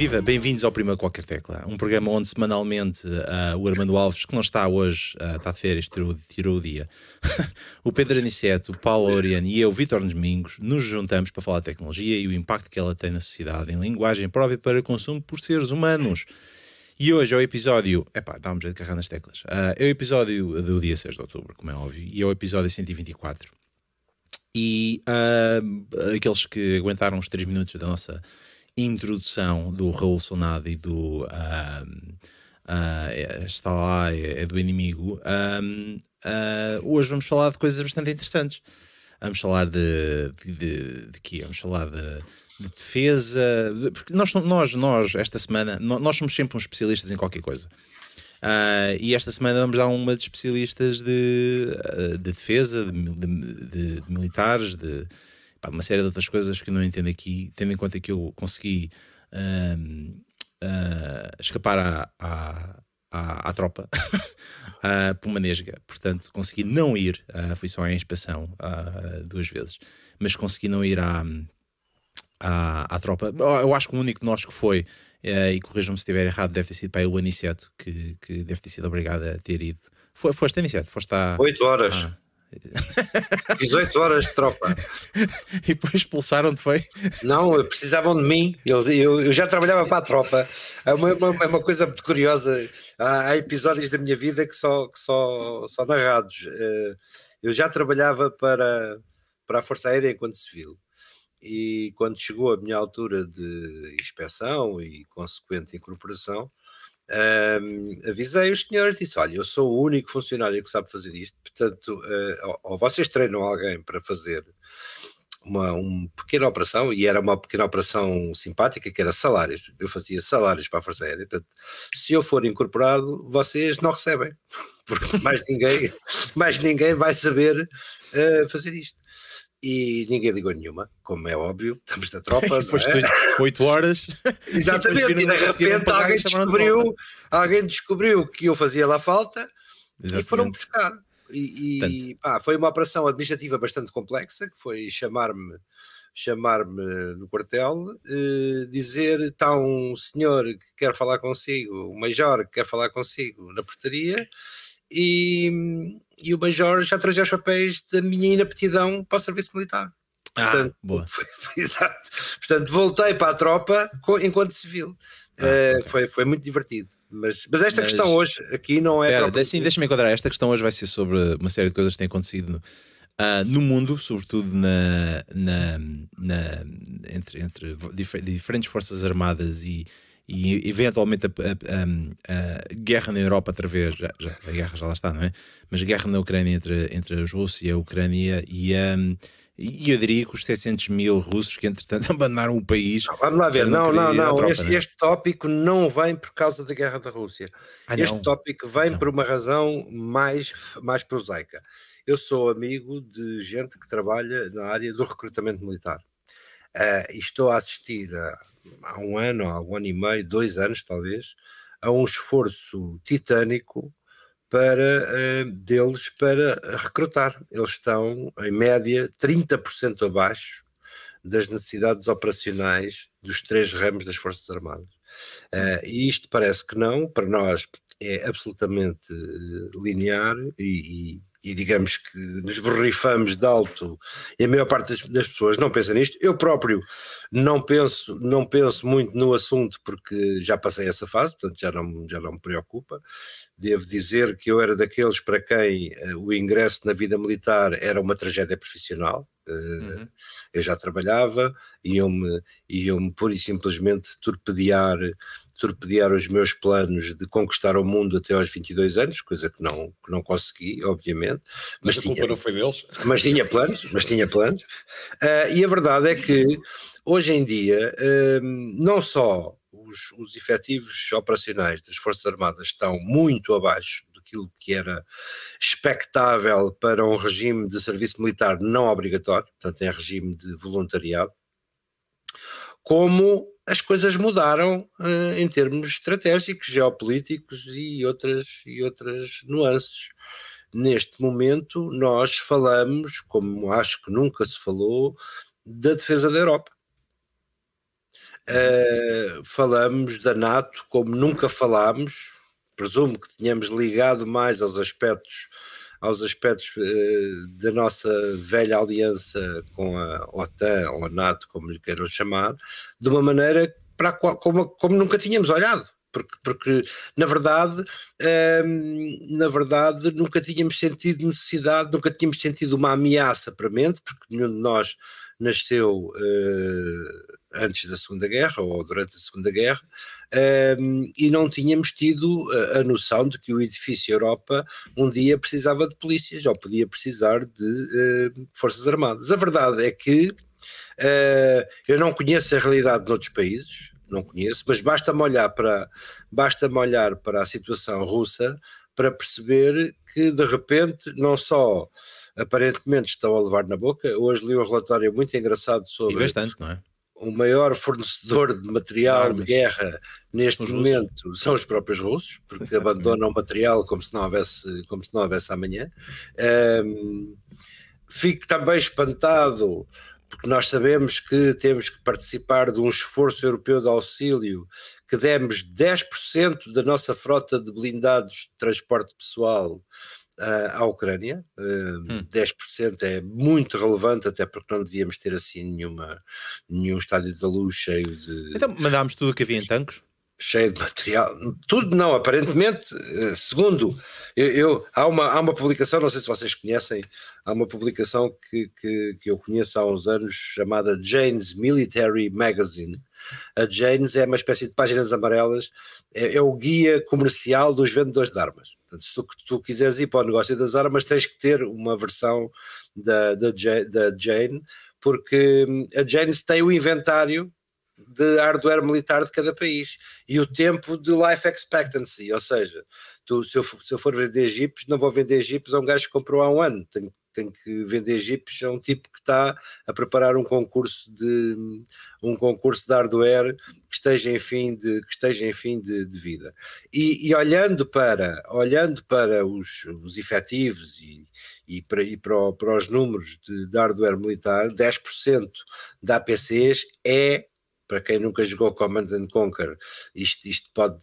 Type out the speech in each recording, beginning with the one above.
Viva, bem-vindos ao Prima Qualquer Tecla, um programa onde semanalmente uh, o Armando Alves, que não está hoje, uh, está de férias, tirou, tirou o dia, o Pedro Aniceto, o Paulo Oriano e eu, Vitor Domingos, nos juntamos para falar de tecnologia e o impacto que ela tem na sociedade em linguagem própria para consumo por seres humanos. E hoje é o episódio. Epá, dá-me jeito de carregar nas teclas. Uh, é o episódio do dia 6 de outubro, como é óbvio, e é o episódio 124. E aqueles que aguentaram os 3 minutos da nossa introdução do Raul Sonado e do uh, uh, está lá, é, é do inimigo. Um, uh, ah, hoje vamos falar de coisas bastante interessantes. Vamos falar de, de, de, de quê? Vamos falar de, de defesa, porque nós, nós, nós, esta semana, nós somos sempre uns especialistas em qualquer coisa. Uh, e esta semana vamos dar uma de especialistas de, de defesa, de, de, de militares, de, pá, uma série de outras coisas que eu não entendo aqui, tendo em conta que eu consegui uh, uh, escapar à, à, à, à tropa uh, por uma nesga, portanto consegui não ir, fui só à inspeção duas vezes, mas consegui não ir à, à, à tropa. Eu acho que o único de nós que foi, e corrijam-me se estiver errado, deve ter sido para o Aniceto, que, que deve ter sido obrigado a ter ido. Foi, foste Aniceto? Foste à. 8 horas. Ah, 18 horas de tropa. e depois expulsaram-te, foi? Não, precisavam de mim. Eu, eu, eu já trabalhava para a tropa. É uma, uma, uma coisa muito curiosa. Há, há, episódios da minha vida que só, que só, só narrados. Eh, eu já trabalhava para, para a Força Aérea enquanto civil. E quando chegou a minha altura de inspeção e consequente incorporação, um, avisei os senhores disse: Olha, eu sou o único funcionário que sabe fazer isto, portanto, uh, ou, ou, vocês treinam alguém para fazer uma, uma pequena operação, e era uma pequena operação simpática, que era salários. Eu fazia salários para a Força Aérea. Portanto, se eu for incorporado, vocês não recebem, porque mais ninguém, mais ninguém vai saber uh, fazer isto e ninguém ligou nenhuma, como é óbvio, estamos na tropa. Foste é? 8 horas. Exatamente, e, de repente alguém descobriu, alguém descobriu que eu fazia lá falta Exatamente. e foram buscar. E, e pá, foi uma operação administrativa bastante complexa, que foi chamar-me chamar-me no quartel, eh, dizer está um senhor que quer falar consigo, um major que quer falar consigo na portaria, e, e o Major já trazia os papéis da minha inaptidão para o serviço militar. Ah, Portanto, boa. Foi, foi, exato. Portanto, voltei para a tropa enquanto civil. Ah, uh, okay. foi, foi muito divertido. Mas, mas esta mas, questão hoje aqui não é. Pera, assim, deixa-me enquadrar. Esta questão hoje vai ser sobre uma série de coisas que têm acontecido no, uh, no mundo, sobretudo na, na, na entre, entre diferentes forças armadas e, e eventualmente a, a, a, a, guerra na Europa através já, já, a guerra já lá está, não é? Mas a guerra na Ucrânia entre, entre a Rússia e a Ucrânia e um, e eu diria que os 700 mil russos que entretanto abandonaram o país. Não, vamos lá ver, não, não, não. Tropa, este, não é? este, tópico não vem por causa da guerra da Rússia. Ah, este não. tópico vem não. por uma razão mais, mais prosaica. Eu sou amigo de gente que trabalha na área do recrutamento militar. Uh, e estou a assistir a há um ano, há um ano e meio, dois anos talvez, a um esforço titânico para uh, deles para recrutar. Eles estão, em média, 30% abaixo das necessidades operacionais dos três ramos das Forças Armadas. Uh, e isto parece que não, para nós é absolutamente uh, linear e, e e digamos que nos borrifamos de alto e a maior parte das, das, pessoas não pensa nisto. Eu próprio não penso, não penso muito no assunto porque já passei essa fase, portanto já não, já não me preocupa. Devo dizer que eu era daqueles para quem uh, o ingresso na vida militar era uma tragédia profissional. Uh, uhum. Eu já trabalhava, iam-me iam pura e simplesmente torpedear torpedear os meus planos de conquistar o mundo até aos 22 anos, coisa que não, que não consegui, obviamente. Mas, mas a tinha, culpa não foi deles. Mas tinha planos, mas tinha planos. Uh, e a verdade é que hoje em dia, uh, não só os, os efetivos operacionais das Forças Armadas estão muito abaixo daquilo que era expectável para um regime de serviço militar não obrigatório, portanto, em regime de voluntariado, como as coisas mudaram uh, em termos estratégicos, geopolíticos e outras, e outras nuances. Neste momento, nós falamos, como acho que nunca se falou, da defesa da Europa. Uh, falamos da NATO como nunca falámos, presumo que tínhamos ligado mais aos aspectos aos aspectos uh, da nossa velha aliança com a OTAN ou a NATO, como lhe queiram chamar, de uma maneira para qual, como, como nunca tínhamos olhado. Porque, porque na verdade ehm, na verdade nunca tínhamos sentido necessidade, nunca tínhamos sentido uma ameaça para a mente, porque nenhum de nós nasceu uh, antes da Segunda Guerra ou durante a Segunda Guerra, um, e não tínhamos tido a, noção de que o edifício Europa um dia precisava de polícias ou podia precisar de uh, forças armadas. A verdade é que uh, eu não conheço a realidade de outros países, não conheço, mas basta-me olhar para basta olhar para a situação russa para perceber que de repente não só aparentemente estão a levar na boca. Hoje li um relatório muito engraçado sobre. E bastante, não é? o maior fornecedor de material Armas. de guerra neste os momento russos. são os próprios russos, porque Exatamente. abandonam o material como se não houvesse, como se não houvesse amanhã. Um, fico também espantado, porque nós sabemos que temos que participar de um esforço europeu de auxílio, que demos 10% da nossa frota de blindados de transporte pessoal à Ucrânia. hum. 10% é muito relevante, até porque não devíamos ter assim nenhuma, nenhum estádio da luz cheio de. Então mandámos tudo o que havia em tanques? Cheio de material, tudo não, aparentemente, eh, segundo, eu, eu, há, uma, há uma publicação, não sei se vocês conhecem, há uma publicação que, que, que eu conheço há uns anos chamada Jane's Military Magazine. A Jane's é uma espécie de páginas amarelas, é, é o guia comercial dos vendedores de armas. Portanto, se tu, tu quiseres ir para o negócio das armas, tens que ter uma versão da, da, da Jane, porque hum, a Jane tem o inventário de hardware militar de cada país e o tempo de life expectancy, ou seja, tu, se, eu, se eu for vender jipes, não vou vender jipes a um gajo que comprou há um ano, tenho tem que vender jipes, é um tipo que está a preparar um concurso de um concurso de hardware que esteja em fim de, que esteja em fim de, de vida. E, e, olhando para, olhando para os, os efetivos e, e, para, e para, para os números de, de hardware militar, 10% da APCs é para quem nunca jogou Command and Conquer, isto, isto pode,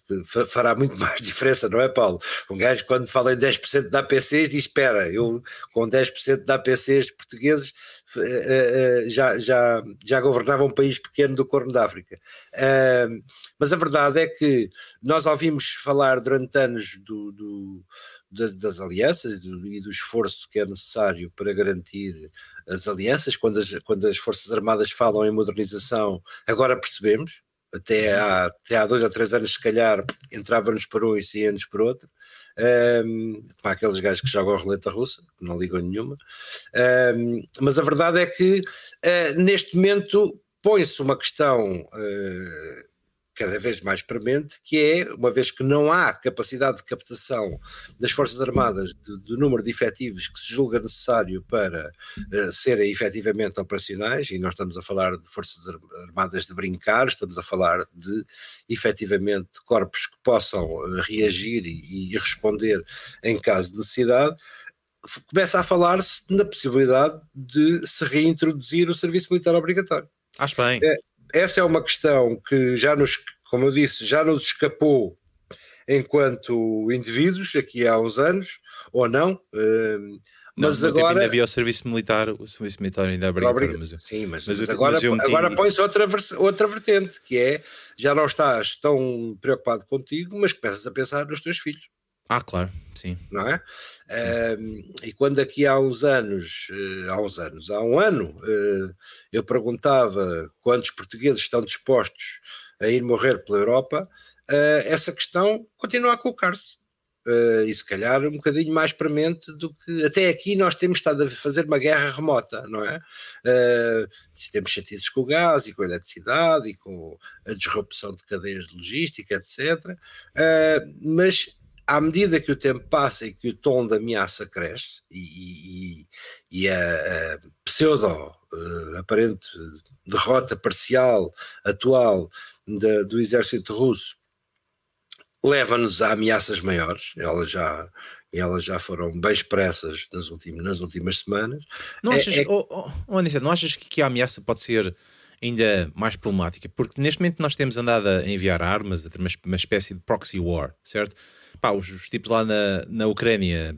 fará muito mais diferença, não é, Paulo? Um gajo, quando fala em 10% de APCs, diz: espera, eu com 10% de APCs portugueses eh, eh, eh, já, já, já governava um país pequeno do Corno da África. mas a verdade é que nós ouvimos falar durante anos do, do das, das, alianças e do, e do, esforço que é necessário para garantir as alianças, quando as, quando as Forças Armadas falam em modernização, agora percebemos, até há, até há dois ou três anos, se calhar, entrava-nos por um e saía-nos por outro. Um, para aqueles gajos que jogam a roleta russa, que não ligam nenhuma. Um, mas a verdade é que uh, neste momento põe-se uma questão uh, cada vez mais premente, que é, uma vez que não há capacidade de captação das Forças Armadas do número de efetivos que se julga necessário para uh, serem efetivamente operacionais, e nós estamos a falar de Forças Armadas de brincar, estamos a falar de efetivamente corpos que possam uh, reagir e, e responder em caso de necessidade, começa a falar-se na possibilidade de se reintroduzir o serviço militar obrigatório. Acho bem. É, essa é uma questão que já nos, como eu disse, já nos escapou enquanto indivíduos aqui há uns anos, ou não. Uh, mas não, agora ainda havia o serviço militar, o serviço militar ainda é obrigatório. Mas, sim, mas, mas, mas agora, agora põe-se outra, outra vertente, que é já não estás tão preocupado contigo, mas começas a pensar nos teus filhos. Ah, claro, sim. Não é? Uh, e quando aqui há uns anos, uh, há uns anos, há um ano, uh, eu perguntava quantos portugueses estão dispostos a ir morrer pela Europa, essa questão continua a colocar-se. e se calhar um bocadinho mais premente do que até aqui nós temos estado a fazer uma guerra remota, não é? temos chatices com o gás e com a eletricidade e com a disrupção de cadeias de logística, etc. mas à medida que o tempo passa e que o tom da ameaça cresce e, e, e a, a, pseudo uh, aparente derrota parcial atual de, do exército russo leva-nos a ameaças maiores, elas já, elas já foram bem expressas nas últimas, nas últimas semanas. Não achas, é, é... Oh, oh, oh não achas que a ameaça pode ser ainda mais problemática, porque neste momento nós temos andado a enviar armas, a ter uma, uma espécie de proxy war, certo? Pá, os, os, tipos lá na, na Ucrânia,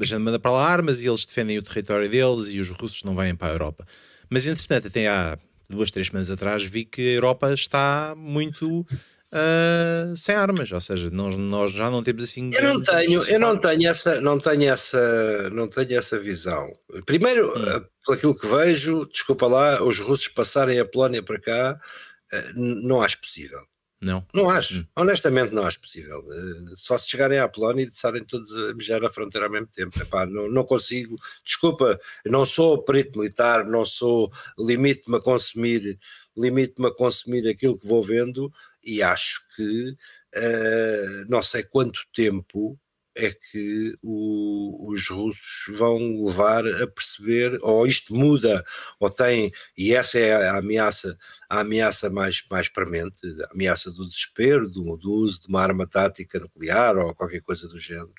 a gente manda para lá armas e eles defendem o território deles e os russos não vêm para a Europa. Mas entretanto, até há duas, três semanas atrás, vi que a Europa está muito uh, sem armas, ou seja, nós, nós já não temos assim. Eu não tenho, eu não tenho essa, não tenho essa, não tenho essa visão. Primeiro, hum. Ah, por aquilo que vejo, desculpa lá, os russos passarem a Polónia para cá, uh, não acho possível. Não. Não acho. Hum. Honestamente, não acho possível. Uh, só se chegarem à Polónia e estarem todos a mijar na fronteira ao mesmo tempo. Epá, não, não consigo. Desculpa, não sou perito militar, não sou. Limite-me a consumir, limite-me a consumir aquilo que vou vendo e acho que uh, não sei quanto tempo é que o, os russos vão levar a perceber, ou isto muda, ou tem, e essa é a ameaça, a ameaça mais, mais premente, a ameaça do desespero, do, do uso de uma arma tática nuclear ou qualquer coisa do género.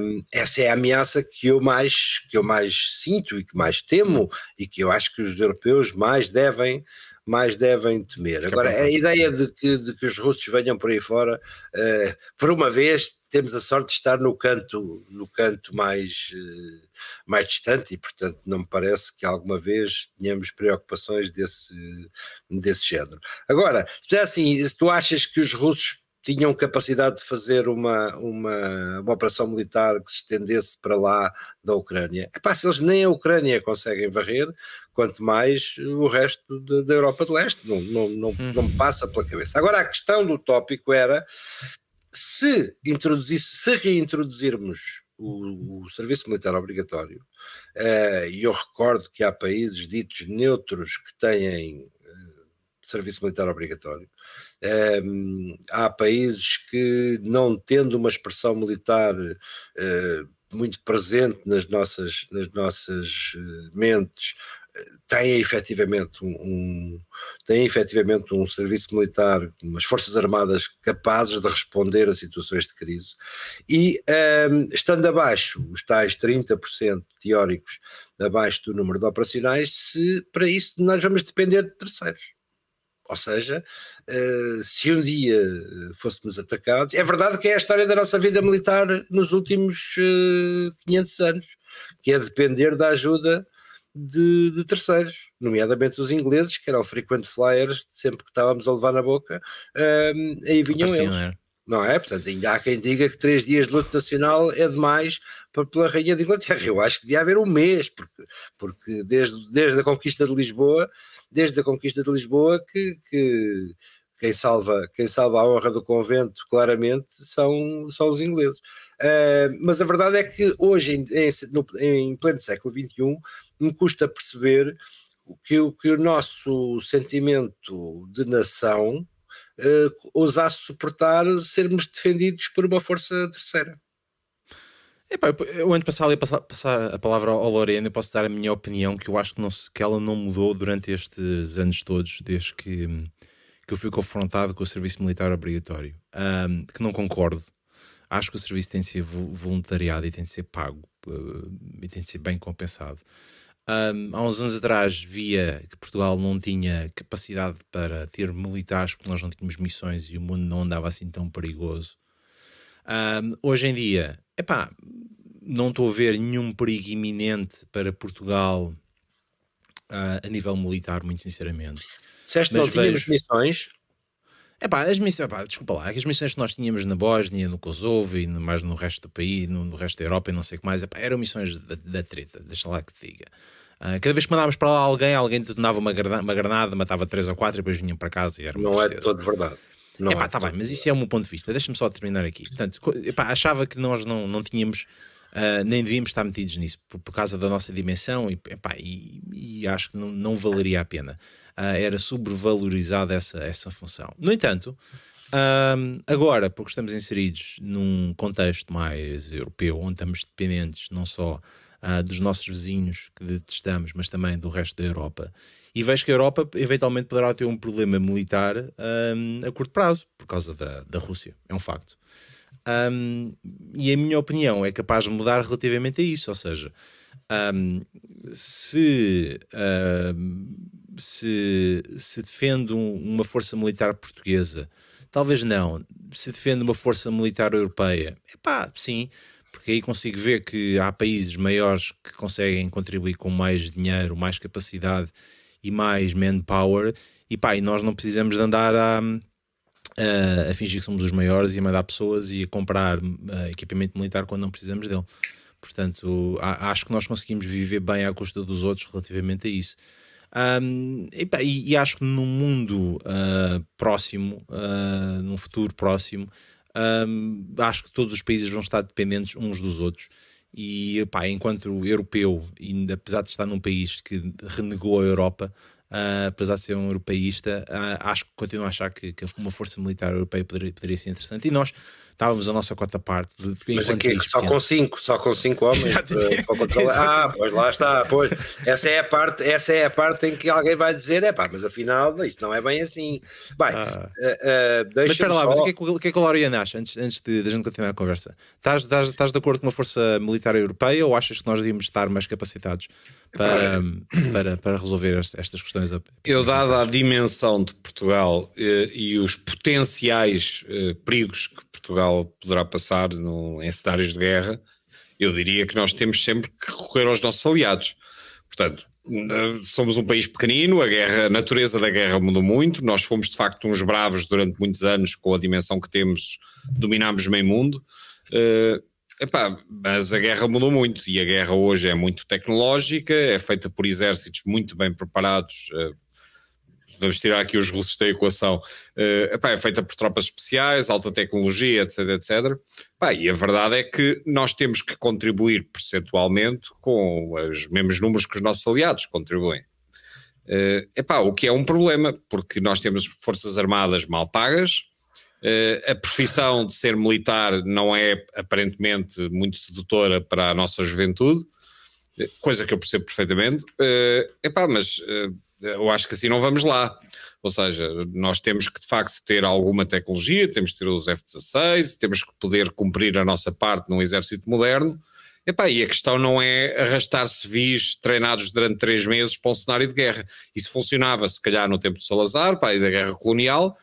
Um, essa é a ameaça que eu mais que eu mais sinto e que mais temo e que eu acho que os europeus mais devem mais devem temer. Agora, a ideia de que, de que os russos venham por aí fora, uh, por uma vez temos a sorte de estar no canto, no canto mais, uh, mais distante e, portanto, não me parece que alguma vez tenhamos preocupações desse, desse género. Agora, se assim, se tu achas que os russos tinham capacidade de fazer uma, uma, uma operação militar que se estendesse para lá da Ucrânia. Epá, se eles nem a Ucrânia conseguem varrer, quanto mais o resto de, da Europa de Leste, não, não, não, não me passa pela cabeça. Agora, a questão do tópico era se, se reintroduzirmos o, o, serviço militar obrigatório, uh, e eu recordo que há países ditos neutros que têm uh, serviço militar obrigatório, um, há países que, não tendo uma expressão militar uh, muito presente nas nossas, nas nossas uh, mentes, têm efetivamente um, um, têm efetivamente um serviço militar, umas forças armadas capazes de responder a situações de crise e um, estando abaixo, os tais 30% teóricos abaixo do número de operacionais, se para isso nós vamos depender de terceiros. Ou seja, uh, se um dia fôssemos atacados, é verdade que é a história da nossa vida militar nos últimos uh, eh, 500 anos, que é depender da ajuda de, de, terceiros, nomeadamente os ingleses, que eram frequent flyers, sempre que estávamos a levar na boca, uh, aí vinham eles. Não é? não é? Portanto, ainda há quem diga que três dias de luto nacional é demais para, pela Rainha de Inglaterra. Eu acho que devia haver um mês, porque, porque desde, desde a conquista de Lisboa desde a conquista de Lisboa que, que quem salva, quem salva a honra do convento, claramente, são, são os ingleses. Uh, mas a verdade é que hoje, em, em, no, em pleno século XXI, me custa perceber que, que o nosso sentimento de nação uh, ousasse suportar sermos defendidos por uma força terceira. Epá, eu antes de passar, passar, passar a palavra ao Lorena, eu posso dar a minha opinião que eu acho que, não, que ela não mudou durante estes anos todos, desde que, que eu fui confrontado com o serviço militar obrigatório. Um, que não concordo. Acho que o serviço tem de ser voluntariado e tem de ser pago uh, e tem de ser bem compensado. Um, há uns anos atrás via que Portugal não tinha capacidade para ter militares porque nós não tínhamos missões e o mundo não andava assim tão perigoso. Um, hoje em dia, epá, não estou a ver nenhum perigo iminente para Portugal uh, a nível militar, muito sinceramente. Disseste que não tínhamos missões? Epá, as missões, epá, desculpa lá, as missões que nós tínhamos na Bósnia, no Kosovo e mais no resto do país, no, no, resto da Europa e não sei o que mais, epá, eram missões da, da treta, deixa lá que te diga. Uh, cada vez que mandávamos para lá alguém, alguém detonava uma, uma granada, matava três ou quatro e depois vinham para casa e era Não é todo verdade. Não epá, é tá bem, mas isso é o meu ponto de vista. Deixa-me só terminar aqui. Portanto, epá, achava que nós não, não tínhamos, uh, nem devíamos estar metidos nisso por, por, causa da nossa dimensão e, epá, e, e acho que não, não, valeria a pena. Uh, era sobrevalorizada essa, essa função. No entanto, uh, agora, porque estamos inseridos num contexto mais europeu, onde estamos dependentes não só uh, dos nossos vizinhos que detestamos, mas também do resto da Europa. E vejo que a Europa eventualmente poderá ter um problema militar um, a curto prazo, por causa da, da Rússia. É um facto. Um, e a minha opinião é capaz de mudar relativamente a isso. Ou seja, um, se se, se defende um, uma força militar portuguesa, talvez não. Se defende uma força militar europeia, é pá, sim, porque aí consigo ver que há países maiores que conseguem contribuir com mais dinheiro, mais capacidade e mais manpower, e pá, e nós não precisamos de andar a, a, a fingir que somos os maiores e a mandar pessoas e a comprar uh, equipamento militar quando não precisamos dele. Portanto, a, acho que nós conseguimos viver bem à custa dos outros relativamente a isso. Um, e, e, e, acho que num mundo uh, próximo, uh, num futuro próximo, acho que todos os países vão estar dependentes uns dos outros. E pá, enquanto europeu, e apesar de estar num país que renegou a Europa, uh, apesar de ser um europeísta, uh, acho que continuo a achar que, que, uma força militar europeia poderia, poderia ser interessante. E nós estávamos a nossa cota parte. De, de, Mas aqui, só com cinco, só com cinco homens uh, Ah, pois lá está, pois. Essa é a parte, essa é a parte em que alguém vai dizer, é pá, mas afinal isto não é bem assim. Bem, ah. uh, uh, mas espera lá, só... mas o que é que, o, que, é que a Loriana acha antes, antes de, de a gente continuar a conversa? Estás, estás, estás de acordo com uma força militar europeia ou achas que nós devíamos estar mais capacitados? Para, para, para resolver estas questões. Eu, dada a dimensão de Portugal eh, e os potenciais eh, perigos que Portugal poderá passar no, em cenários de guerra, eu diria que nós temos sempre que recorrer aos nossos aliados. Portanto, somos um país pequenino, a, guerra, a natureza da guerra mudou muito, nós fomos de facto uns bravos durante muitos anos com a dimensão que temos, dominámos meio mundo. Uh, epá, mas a guerra mudou muito e a guerra hoje é muito tecnológica, é feita por exércitos muito bem preparados, uh, vamos tirar aqui os russos da equação, uh, epá, é feita por tropas especiais, alta tecnologia, etc, etc. Epá, e a verdade é que nós temos que contribuir percentualmente com os mesmos números que os nossos aliados contribuem. Uh, epá, o que é um problema, porque nós temos forças armadas mal pagas, uh, a profissão de ser militar não é aparentemente muito sedutora para a nossa juventude, coisa que eu percebo perfeitamente. Uh, epá, mas uh, eu acho que assim não vamos lá. Ou seja, nós temos que de facto ter alguma tecnologia, temos que ter os F-16, temos que poder cumprir a nossa parte num exército moderno. Epá, e a questão não é arrastar civis treinados durante três meses para um cenário de guerra. Isso funcionava, se calhar, no tempo de Salazar, pá, e da guerra colonial.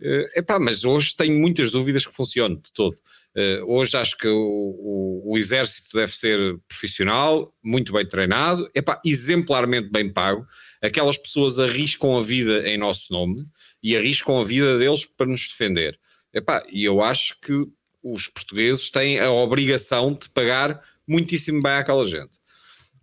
Uh, epá, mas hoje tenho muitas dúvidas que funcione de todo. Uh, hoje acho que o, o, o, exército deve ser profissional, muito bem treinado, epá, exemplarmente bem pago. Aquelas pessoas arriscam a vida em nosso nome e arriscam a vida deles para nos defender. Epá, e eu acho que os portugueses têm a obrigação de pagar muitíssimo bem àquela gente.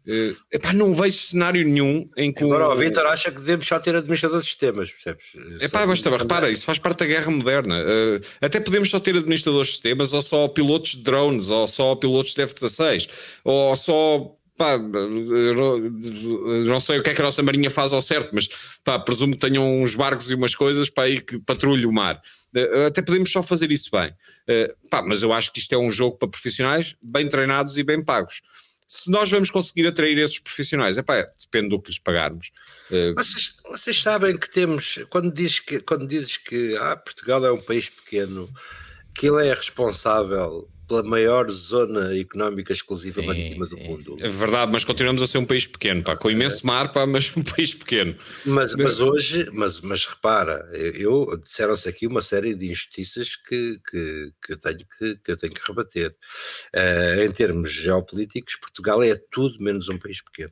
Uh, epá, não vejo cenário nenhum em que. Agora, o Vitor acha que devemos só ter administradores de sistemas, percebes? Epá, mas repara, isso faz parte da guerra moderna. Uh, até podemos só ter administradores de sistemas, ou só pilotos de drones, ou só pilotos de F-16, ou só. Pá, não sei o que é que a nossa marinha faz ao certo, mas pá, presumo que tenham uns barcos e umas coisas para aí que patrulhem o mar. Uh, até podemos só fazer isso bem. Pá, mas eu acho que isto é um jogo para profissionais bem treinados e bem pagos se nós vamos conseguir atrair esses profissionais, epá, depende do que lhes pagarmos. Eh, vocês, vocês sabem que temos, quando dizes que, quando dizes que ah, Portugal é um país pequeno, que ele é responsável pela maior zona económica exclusiva sim, marítima do sim, mundo. É verdade, mas continuamos a ser um país pequeno, pá, com imenso mar, pá, mas um país pequeno. Mas, mas hoje, mas, mas repara, eu, disseram-se aqui uma série de injustiças que, que, que, eu, tenho que, que eu tenho que rebater. Uh, em termos geopolíticos, Portugal é tudo menos um país pequeno.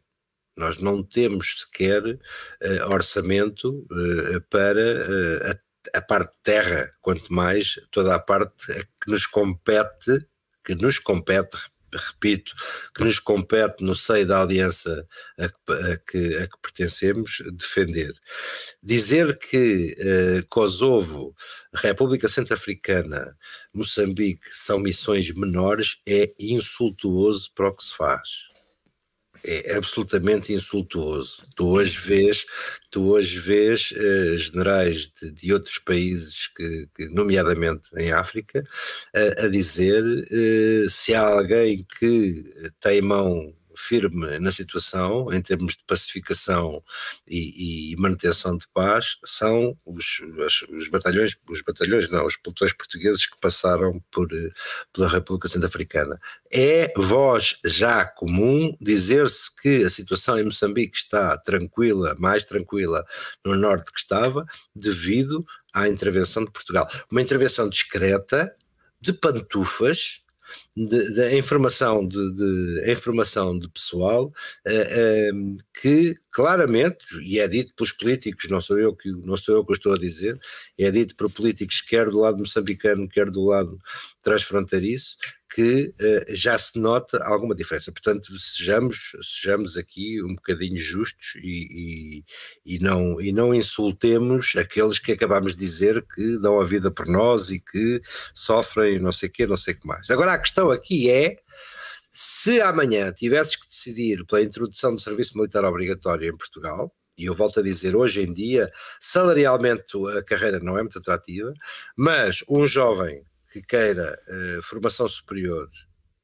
Nós não temos sequer uh, orçamento uh, para a parte de terra, quanto mais toda a parte que nos compete, que nos compete, repito, que nos compete no seio da aliança a que, a que, a que pertencemos, defender. Dizer que eh, Kosovo, República Centro-Africana, Moçambique são missões menores é insultuoso para o que se faz é absolutamente insultuoso. Tu hoje vês, tu hoje vês uh, generais de, de, outros países, que, que nomeadamente em África, uh, a dizer uh, se há alguém que tem mão firme na situação, em termos de pacificação e, e manutenção de paz, são os, os, batalhões, os batalhões, não, os pelotões portugueses que passaram por, pela República Centro-Africana. É voz já comum dizer-se que a situação em Moçambique está tranquila, mais tranquila no norte que estava, devido à intervenção de Portugal. Uma intervenção discreta, de pantufas, de informação de, de, informação de pessoal uh, uh, que claramente e é dito pelos políticos não sou eu que não sou eu que estou a dizer é dito por políticos quer do lado moçambicano quer do lado transfronteiriço que uh, já se nota alguma diferença. Portanto, sejamos, sejamos aqui um bocadinho justos e, e, e, não, e não insultemos aqueles que acabamos de dizer que dão a vida por nós e que sofrem não sei o não sei o que mais. Agora, a questão aqui é, se amanhã tivesses que decidir pela introdução do serviço militar obrigatório em Portugal, e eu volto a dizer, hoje em dia, salarialmente a carreira não é muito atrativa, mas um jovem que queira uh, formação superior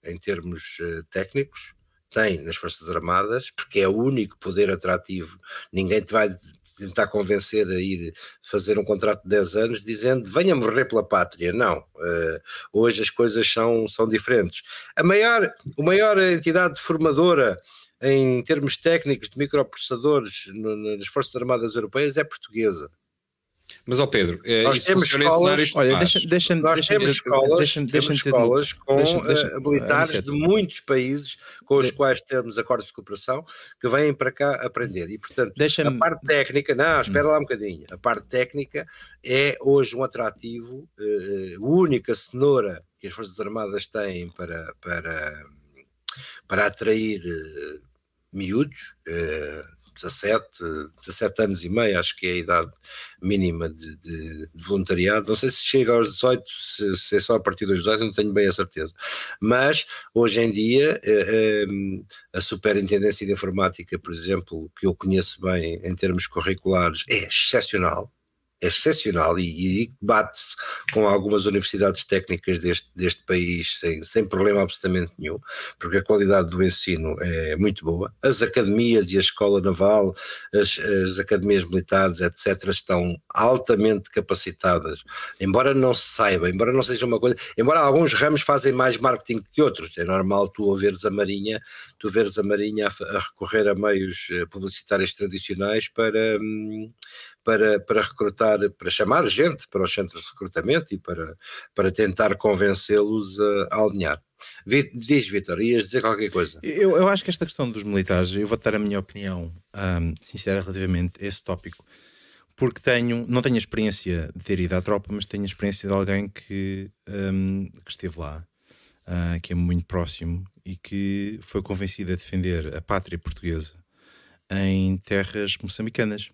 em termos uh, técnicos, tem nas Forças Armadas, porque é o único poder atrativo. Ninguém te vai tentar convencer a ir fazer um contrato de 10 anos dizendo venha morrer pela pátria. Não. Uh, hoje as coisas são, são diferentes. A maior, a maior entidade formadora em termos técnicos de microprocessadores no, nas Forças Armadas Europeias é portuguesa. Mas, ó Pedro, é, nós temos escolas, olha, deixa, deixa, nós deixa temos escolas, deixa, deixa temos escolas com deixa, deixa, uh, militares de muitos países com os de... quais temos acordos de cooperação que vêm para cá aprender. E, portanto, a parte técnica, não, espera hum. lá um bocadinho, a parte técnica é hoje um atrativo, uh, única cenoura que as Forças Armadas têm para, para, para atrair uh, miúdos, uh, 17, 17 anos e meio, acho que é a idade mínima de, de, de voluntariado. Não sei se chega aos 18, se, se, é só a partir dos 18, não tenho bem a certeza. Mas hoje em dia eh, eh, a Superintendência de Informática, por exemplo, que eu conheço bem em termos curriculares, é excepcional é excepcional e, e bate-se com algumas universidades técnicas deste, deste país sem, sem problema absolutamente nenhum, porque a qualidade do ensino é muito boa. As academias e a escola naval, as, as academias militares, etc., estão altamente capacitadas, embora não se saiba, embora não seja uma coisa, embora alguns ramos fazem mais marketing que outros, é normal tu veres a Marinha, tu veres a Marinha a, a recorrer a meios eh, publicitários tradicionais para, hum, para, para recrutar, para chamar gente para os centros de recrutamento e para, para tentar convencê-los a, a alinhar. Diz, Vitor, ias dizer qualquer coisa? Eu, eu acho que esta questão dos militares, eu vou dar a minha opinião um, sincera relativamente a esse tópico, porque tenho, não tenho a experiência de ter ido à tropa, mas tenho a experiência de alguém que, um, que esteve lá, uh, que é muito próximo e que foi convencido a defender a pátria portuguesa em terras moçambicanas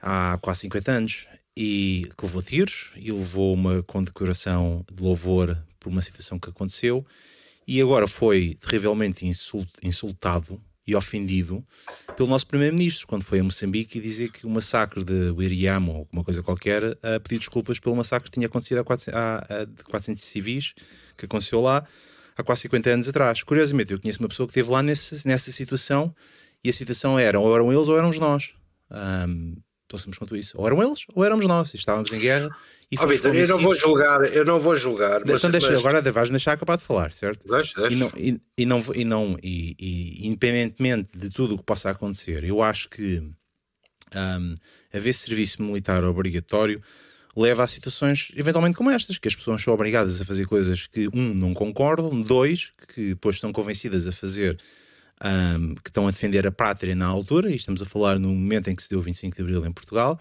há quase 50 anos e que levou tiros e levou uma condecoração de louvor por uma situação que aconteceu e agora foi terrivelmente insult, insultado e ofendido pelo nosso primeiro-ministro quando foi a Moçambique e dizer que o massacre de Wiriamo ou alguma coisa qualquer a pedir desculpas pelo massacre que tinha acontecido a 400, a, a, de 400 civis que aconteceu lá há quase 50 anos atrás. Curiosamente, eu conheço uma pessoa que esteve lá nesse, nessa situação e a situação era ou eram eles ou éramos nós. Um, simples quanto isso. Ou eram eles, ou éramos nós. Estávamos em guerra. E oh, Vitor, eu não vou julgar, eu não vou julgar. Mas, então deixa, mas... agora vais deixar acabar de falar, certo? Deixa, deixa. E, não, e, e, não, e, não, e, e, independentemente de tudo o que possa acontecer, eu acho que um, haver serviço militar obrigatório leva a situações eventualmente como estas, que as pessoas são obrigadas a fazer coisas que, um, não concordam, dois, que depois estão convencidas a fazer um, que estão a defender a pátria na altura, e estamos a falar no momento em que se deu o 25 de Abril em Portugal,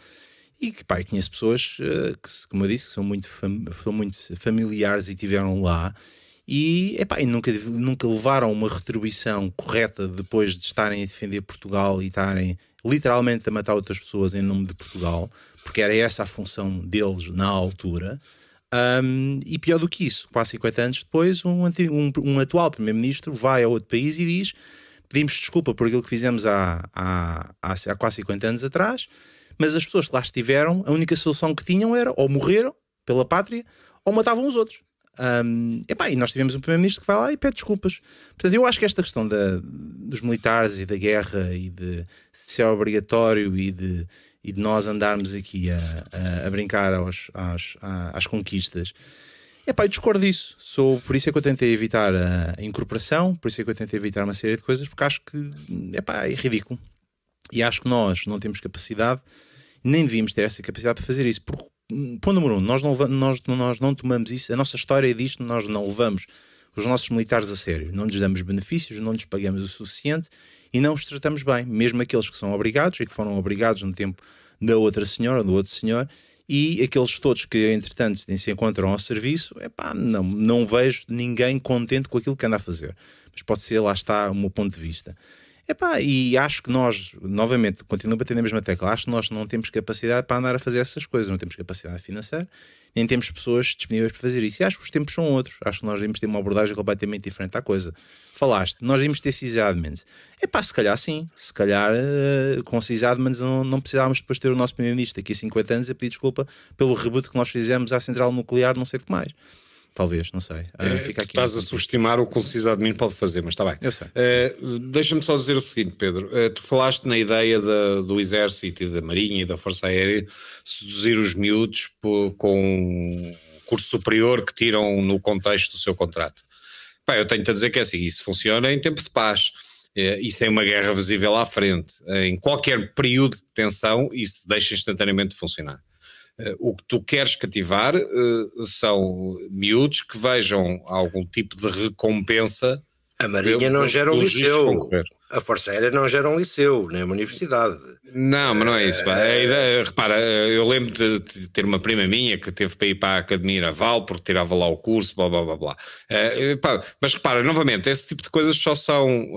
e que pá, conheço pessoas uh, que, como eu disse, que são muito, são muito familiares e tiveram lá. E, epá, e nunca, nunca levaram uma retribuição correta depois de estarem a defender Portugal e estarem literalmente a matar outras pessoas em nome de Portugal, porque era essa a função deles na altura. Um, e pior do que isso, quase 50 anos depois, um, um, um atual primeiro-ministro vai a outro país e diz: pedimos desculpa por aquilo que fizemos há, há, há, há quase 50 anos atrás, mas as pessoas que lá estiveram, a única solução que tinham era ou morreram pela pátria ou matavam os outros. Um, epá, e nós tivemos um primeiro-ministro que vai lá e pede desculpas. Portanto, eu acho que esta questão da, dos militares e da guerra e de se é obrigatório e de, e de nós andarmos aqui a, a, a brincar aos, às, às conquistas. Epá, eu discordo disso. Sou, por isso é que eu tentei evitar a, incorporação, por isso é que eu tentei evitar uma série de coisas, porque acho que epá, é ridículo. E acho que nós não temos capacidade, nem devíamos ter essa capacidade para fazer isso. Porque, ponto número um, nós não, nós, nós não tomamos isso, a nossa história diz que nós não levamos os nossos militares a sério. Não lhes damos benefícios, não lhes pagamos o suficiente e não os tratamos bem. Mesmo aqueles que são obrigados e que foram obrigados no tempo da outra senhora do outro senhor, e aqueles todos que, entretanto, se encontram ao serviço, epá, não, não vejo ninguém contente com aquilo que anda a fazer. Mas pode ser, lá está, o meu ponto de vista. Epá, e acho que nós, novamente, continuo a bater na mesma tecla, acho que nós não temos capacidade para andar a fazer essas coisas, não temos capacidade financeira, nem temos pessoas disponíveis para fazer isso. E acho que os tempos são outros. Acho que nós devemos ter uma abordagem completamente diferente à coisa. Falaste, nós devemos ter Cis Admins. É pá, se calhar sim. Se calhar uh, com Cis Admins não, não precisávamos depois ter o nosso primeiro-ministro daqui a 50 anos a pedir desculpa pelo reboot que nós fizemos à central nuclear, não sei o que mais. Talvez, não sei. É, fica aqui estás a subestimar o que o CISADMIN pode fazer, mas está bem. Eu sei. Uh, Deixa-me só dizer o seguinte, Pedro. Uh, tu falaste na ideia da, do Exército e da Marinha e da Força Aérea seduzir os miúdos por, com um curso superior que tiram no contexto do seu contrato. Pá, eu tenho-te a dizer que é assim, isso funciona em tempo de paz. Uh, e sem uma guerra visível à frente. Em qualquer período de tensão, isso deixa instantaneamente de funcionar. Uh, o que tu queres cativar uh, são miúdos que vejam algum tipo de recompensa. A Marinha não gera um liceu. A Força Aérea não gera um liceu, nem uma universidade. Não, mas não é isso. É... Ideia, repara, eu lembro de ter uma prima minha que teve para ir para a Academia Naval porque tirava lá o curso, blá blá blá blá. Mas repara, novamente, esse tipo de coisas só são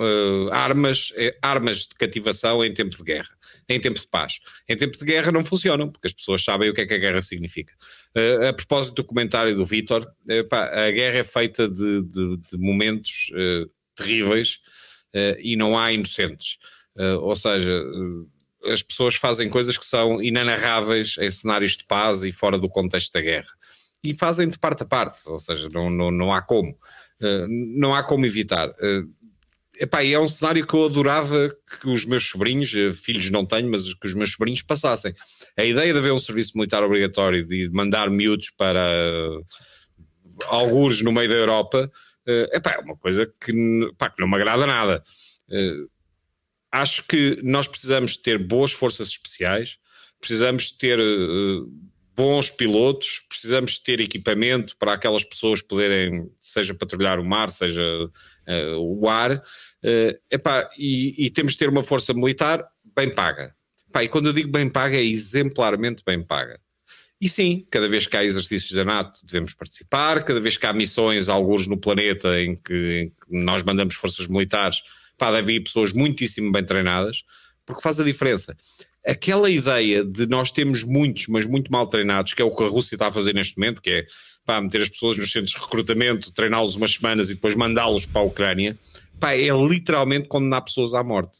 armas, armas de cativação em tempo de guerra em tempo de paz. Em tempo de guerra não funcionam, porque as pessoas sabem o que é que a guerra significa. Uh, a propósito do comentário do Vítor, uh, a guerra é feita de, de, de momentos uh, terríveis e não há inocentes. ou seja, as pessoas fazem coisas que são inanarráveis em cenários de paz e fora do contexto da guerra. E fazem de parte a parte, ou seja, não, não, não há como. não há como evitar. Epá, é um cenário que eu adorava que os meus sobrinhos, eh, filhos não tenho, mas que os meus sobrinhos passassem. A ideia de haver um serviço militar obrigatório, de mandar miúdos para uh, algures no meio da Europa, uh, epá, é uma coisa que, epá, que não me agrada nada. Acho que nós precisamos ter boas forças especiais, precisamos ter bons pilotos, precisamos ter equipamento para aquelas pessoas poderem, seja patrulhar o mar, seja uh, o ar, Uh, epá, e, e, temos de ter uma força militar bem paga. Epá, e quando eu digo bem paga, é exemplarmente bem paga. E sim, cada vez que há exercícios da NATO devemos participar, cada vez que há missões, alguns no planeta em que, em que nós mandamos forças militares, pá, deve ir pessoas muitíssimo bem treinadas, porque faz a diferença. Aquela ideia de nós termos muitos, mas muito mal treinados, que é o que a Rússia está a fazer neste momento, que é pá, meter as pessoas nos centros de recrutamento, treiná-los umas semanas e depois mandá-los para a Ucrânia, pá, é literalmente condenar pessoas à morte.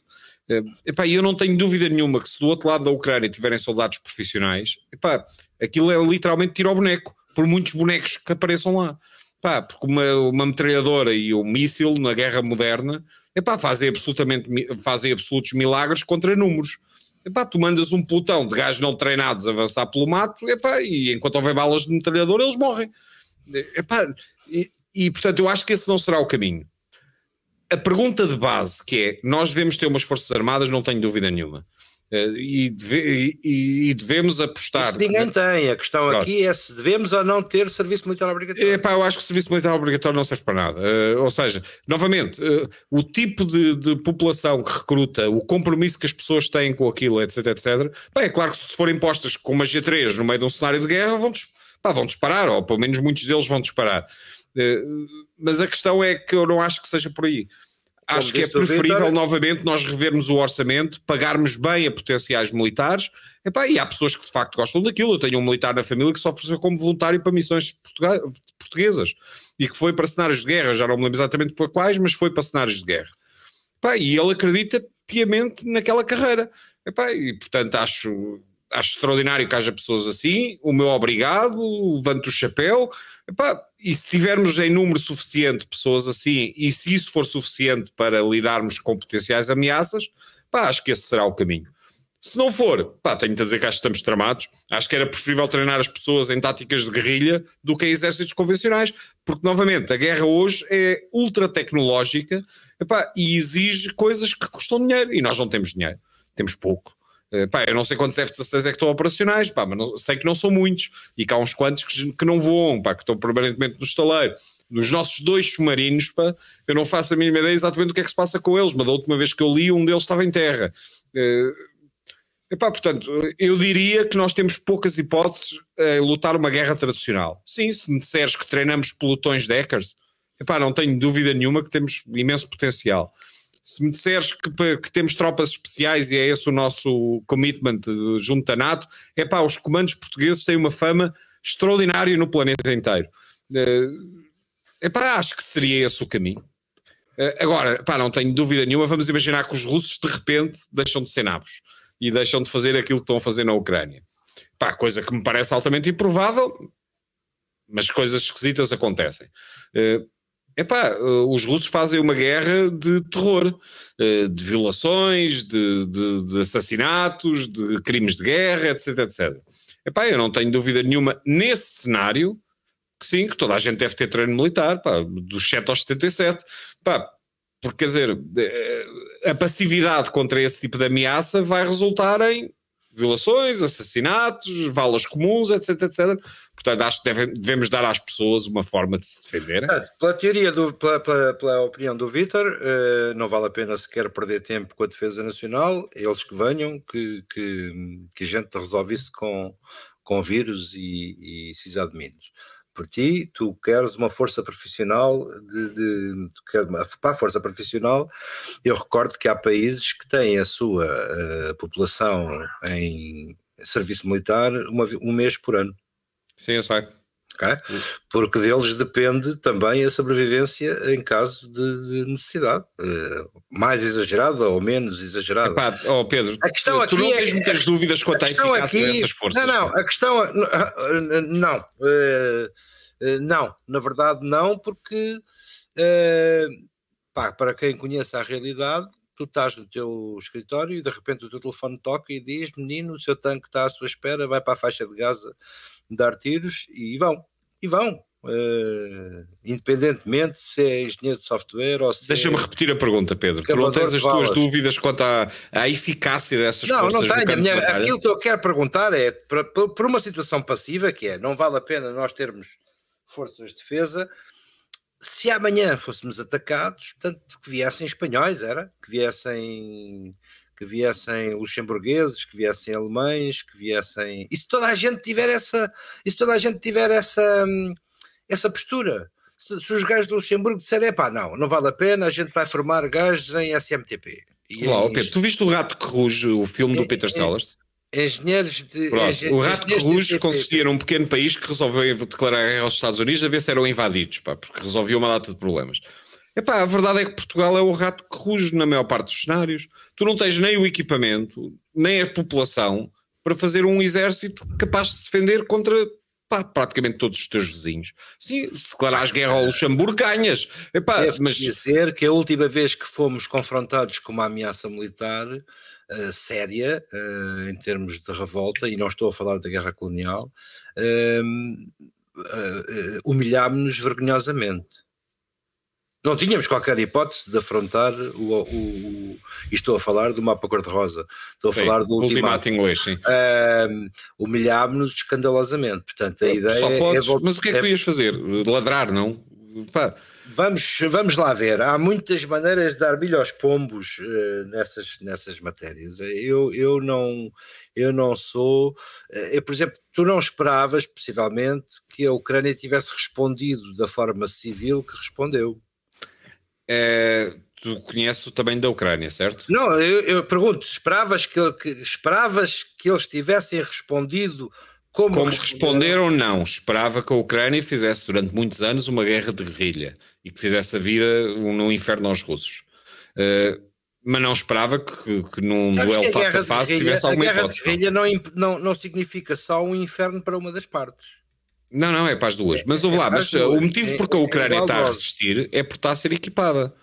Uh, epá, eu não tenho dúvida nenhuma que se do outro lado da Ucrânia tiverem soldados profissionais, epá, aquilo é literalmente tiro ao boneco, por muitos bonecos que apareçam lá. Epá, porque uma, uma metralhadora e um míssil na guerra moderna epá, fazem, absolutamente, fazem absolutos milagres contra números. Epá, tu mandas um pelotão de gajos não treinados avançar pelo mato epá, e enquanto houver balas de metralhadora eles morrem. Epá, e, e portanto eu acho que esse não será o caminho a pergunta de base, que é: nós devemos ter umas Forças Armadas, não tenho dúvida nenhuma. Uh, e, deve, e, e, devemos apostar. Isso ninguém tem. A questão aqui é se devemos ou não ter serviço militar obrigatório. Epá, eu acho que o serviço militar obrigatório não serve para nada. Uh, ou seja, novamente, uh, o tipo de, de, população que recruta, o compromisso que as pessoas têm com aquilo, etc, etc. Bem, é claro que se forem postas com uma G3 no meio de um cenário de guerra, vão, pá, vão disparar, ou pelo menos muitos deles vão disparar. Eh, mas a questão é que eu não acho que seja por aí. Como acho que é preferível Victor... novamente nós revermos o orçamento, pagarmos bem a potenciais militares. Epá, e há pessoas que de facto gostam daquilo. Eu tenho um militar na família que se ofereceu como voluntário para missões portuguesas e que foi para cenários de guerra. Eu já não me lembro exatamente para quais, mas foi para cenários de guerra. Epá, e ele acredita piamente naquela carreira. Epá, e portanto acho acho extraordinário que haja pessoas assim, o meu obrigado, levanto o chapéu, epá, e se tivermos em número suficiente pessoas assim, e se isso for suficiente para lidarmos com potenciais ameaças, pá, acho que esse será o caminho. Se não for, pá, tenho de dizer que acho que estamos tramados. Acho que era preferível treinar as pessoas em táticas de guerrilha do que em exércitos convencionais, porque, novamente, a guerra hoje é ultra tecnológica epá, e exige coisas que custam dinheiro. E nós não temos dinheiro, temos pouco. Epá, eu não sei quantos F-16 é que estão operacionais, pá, mas não, sei que não são muitos. E que há uns quantos que, que não voam, pá, que estão permanentemente no estaleiro dos nossos dois submarinos, pá, eu não faço a mínima ideia exatamente do que é que se passa com eles, mas da última vez que eu li, um deles estava em terra. Uh, Epá, portanto, eu diria que nós temos poucas hipóteses em lutar uma guerra tradicional. Sim, se me disseres que treinamos pelotões de hackers, epá, não tenho dúvida nenhuma que temos imenso potencial. Se me disseres que, que temos tropas especiais e é esse o nosso commitment junto à NATO, epá, os comandos portugueses têm uma fama extraordinária no planeta inteiro. Uh, epá, acho que seria esse o caminho. Uh, agora, epá, não tenho dúvida nenhuma, vamos imaginar que os russos de repente deixam de ser nabos e deixam de fazer aquilo que estão a fazer na Ucrânia. Pá, coisa que me parece altamente improvável, mas coisas esquisitas acontecem. Epá, uh, os russos fazem uma guerra de terror, uh, de violações, de, de, de, assassinatos, de crimes de guerra, etc, etc. Epá, eu não tenho dúvida nenhuma nesse cenário que sim, que toda a gente deve ter treino militar, pá, dos 7 aos 77. Pá, porque, quer dizer, eh, a passividade contra esse tipo de ameaça vai resultar em violações, assassinatos, valas comuns, etc, etc. Portanto, acho que deve, devemos dar às pessoas uma forma de se defender. Pela teoria, do, pela, pela, pela opinião do Vítor, uh, não vale a pena sequer perder tempo com a defesa nacional, eles que venham, que, que, que a gente resolve isso com, com vírus e, e cisado de minos por ti, tu queres uma força profissional de, de, para a força profissional, eu recordo que há países que têm a sua uh, população em serviço militar uma, um mês por ano. Sim, eu sei. Porque deles depende também a sobrevivência em caso de, de necessidade, uh, mais exagerada ou menos exagerada. Epá, oh Pedro, a questão tu aqui não tens é, muitas dúvidas quanto à eficácia aqui, dessas forças. Não, não, a questão não, uh, não, na verdade não, porque uh, pá, para quem conhece a realidade, tu estás no teu escritório e de repente o teu telefone toca e diz: Menino, o seu tanque está à sua espera, vai para a faixa de Gaza dar tiros e vão e vão. Uh, independentemente se é engenheiro de software ou se Deixa-me é repetir a pergunta, Pedro. Tu não tens as tuas dúvidas quanto à, à eficácia dessas não, forças? Não, não tenho. Minha, aquilo que eu quero perguntar é, por uma situação passiva, que é, não vale a pena nós termos forças de defesa, se amanhã fôssemos atacados, portanto, que viessem espanhóis, era? Que viessem que viessem luxemburgueses, que viessem alemães, que viessem. E se toda a gente tiver essa, e se toda a gente tiver essa, essa postura, se, se os gajos do Luxemburgo disserem, pá, não, não vale a pena, a gente vai formar gajos em SMTP. E Olá, em... Pedro, tu viste o Rato que Ruge, o filme do Peter Sellers? Engenheiros de. Pronto, o Rato que Ruge consistia num pequeno país que resolveu declarar guerra aos Estados Unidos a ver se eram invadidos, pá, porque resolvia uma data de problemas. Epá, a verdade é que Portugal é o rato que ruge na maior parte dos cenários. Tu não tens nem o equipamento, nem a população para fazer um exército capaz de se defender contra pá, praticamente todos os teus vizinhos. Sim, se declarares guerra ao Luxemburgo, ganhas. Epá, Devo mas... dizer que a última vez que fomos confrontados com uma ameaça militar uh, séria, uh, em termos de revolta, e não estou a falar da guerra colonial, uh, humilhámos-nos vergonhosamente não tínhamos qualquer hipótese de afrontar o, o, o estou a falar do mapa cor-de-rosa, estou a falar do ultimato, inglês, sim. Uh, humilhámos-nos escandalosamente, portanto a ideia é podes, é... Mas o que é que tu ias fazer? Ladrar, não? Pá. Vamos, vamos lá ver, há muitas maneiras de dar bilho aos pombos uh, nessas, nessas matérias, eu, eu, não, eu não sou, uh, eu, por exemplo, tu não esperavas, possivelmente, que a Ucrânia tivesse respondido da forma civil que respondeu, é, tu conheces tamanho da Ucrânia, certo? Não, eu, eu pergunto, esperavas que, que, esperavas que eles tivessem respondido como, como responderam? Não, esperava que a Ucrânia fizesse durante muitos anos uma guerra de guerrilha e que fizesse a vida no inferno aos russos. Uh, Mas não esperava que, que num Sabes duelo face a face tivesse alguma hipótese. A guerra de guerrilha não, não, não significa só um inferno para uma das partes. Não, não, é para as duas. Mas ouve lá, é mas o motivo porque a Ucrânia está a resistir é por estar a ser equipada.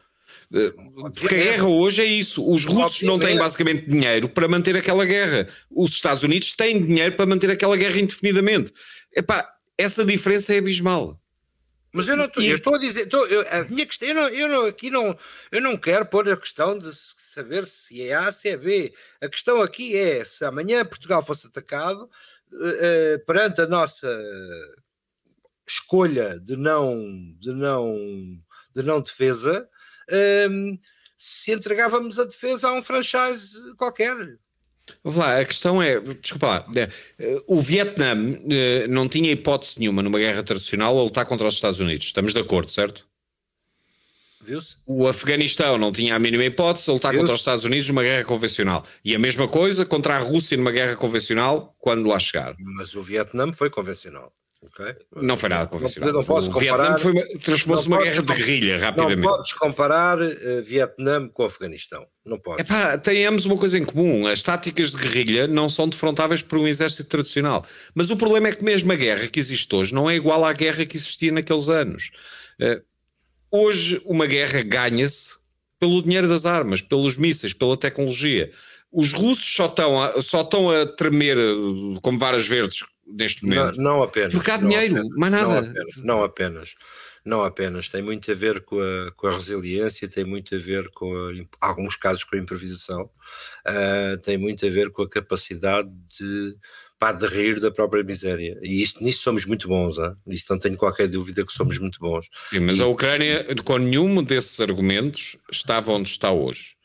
Eh, porque a guerra hoje é isso. Os russos não têm basicamente dinheiro para manter aquela guerra. Os Estados Unidos têm dinheiro para manter aquela guerra indefinidamente. Epá, essa diferença é abismal. Mas eu não estou, eu estou a dizer, estou, eu, a minha questão, eu, não, eu não, aqui não, eu não quero pôr a questão de saber se é A, se é B. A questão aqui é se amanhã Portugal fosse atacado uh, uh, perante a nossa escolha de não, de não, de não defesa, uh, se entregávamos a defesa a um franchise qualquer. Vamos lá, a questão é, desculpa lá, é, o Vietnã eh, não tinha hipótese nenhuma numa guerra tradicional a lutar contra os Estados Unidos. Estamos de acordo, certo? O Afeganistão não tinha a mínima hipótese a lutar contra os Estados Unidos numa guerra convencional. E a mesma coisa contra a Rússia numa guerra convencional quando lá chegar. Mas o Vietnã foi convencional. Okay. Não foi nada convencional. Não, não posso comparar. O Vietnã transformou-se numa guerra de guerrilha rapidamente. Não podes comparar uh, Vietnã com Afeganistão. Não podes. Epá, temos uma coisa em comum. As táticas de guerrilha não são defrontáveis por um exército tradicional. Mas o problema é que mesmo a guerra que existe hoje não é igual à guerra que existia naqueles anos. Uh, hoje uma guerra ganha-se pelo dinheiro das armas, pelos mísseis, pela tecnologia. Os russos só estão a, só estão a tremer eh, como varas verdes neste momento. Não, não apenas. Porque há dinheiro, apenas, mais nada. Não apenas, não apenas, não apenas. Tem muito a ver com a, com a resiliência, tem muito a ver com, a, alguns casos, com a improvisação, uh, tem muito a ver com a capacidade de, pá, de rir da própria miséria. E isso, nisso somos muito bons, hein? isso não tenho qualquer dúvida que somos muito bons. Sim, mas e... a Ucrânia, com nenhum desses argumentos, estava onde está hoje.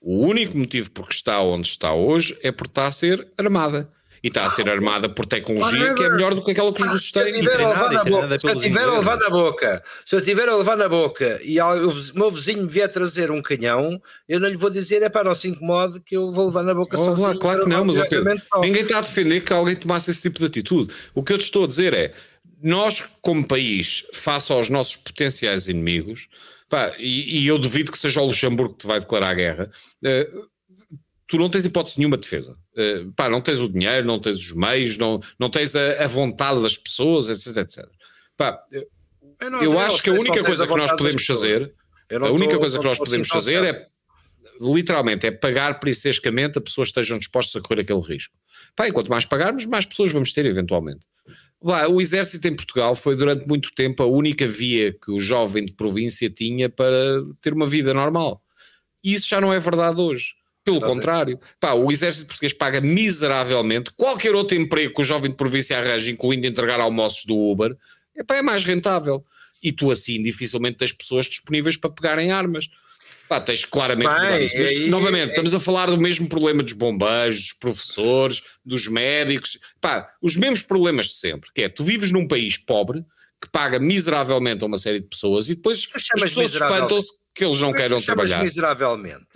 O único motivo por que está onde está hoje é por estar a ser armada e está a ser armada por tecnologia que é melhor do que aquela que os russos têm. Se eu tiver a levar na boca, se eu tiver a levar na boca e o meu vizinho me vier trazer um canhão, eu não lhe vou dizer, é para não se incomode que eu vou levar na boca oh, sozinho. Lá, claro que não, mas ninguém está a defender que alguém tomasse esse tipo de atitude. O que eu te estou a dizer é, nós como país, face aos nossos potenciais inimigos, pá, e, e, eu duvido que seja o Luxemburgo que te vai declarar a guerra, uh, tu não tens hipótese nenhuma de defesa. Uh, pá, não tens o dinheiro, não tens os meios, não, não tens a, a vontade das pessoas, etc, etc. Pá, eu, não, eu acho que a única coisa que nós podemos fazer, a única coisa que nós podemos fazer é literalmente é pagar pericescamente a pessoas que estejam dispostas a correr aquele risco. Pá, e quanto mais pagarmos, mais pessoas vamos ter eventualmente. Lá, o exército em Portugal foi durante muito tempo a única via que o jovem de província tinha para ter uma vida normal. E isso já não é verdade hoje. Pelo contrário, pá, o exército português paga miseravelmente qualquer outro emprego que o jovem de província arranja, incluindo entregar almoços do Uber, epá, é mais rentável. E tu assim dificilmente tens pessoas disponíveis para pegarem armas. Pá, tens claramente Bem, isso. Mas, aí, novamente, é... estamos a falar do mesmo problema dos bombeiros, dos professores, dos médicos. Pá, os mesmos problemas de sempre. Que é, tu vives num país pobre que paga miseravelmente a uma série de pessoas e depois as pessoas espantam-se que eles não queiram trabalhar. miseravelmente?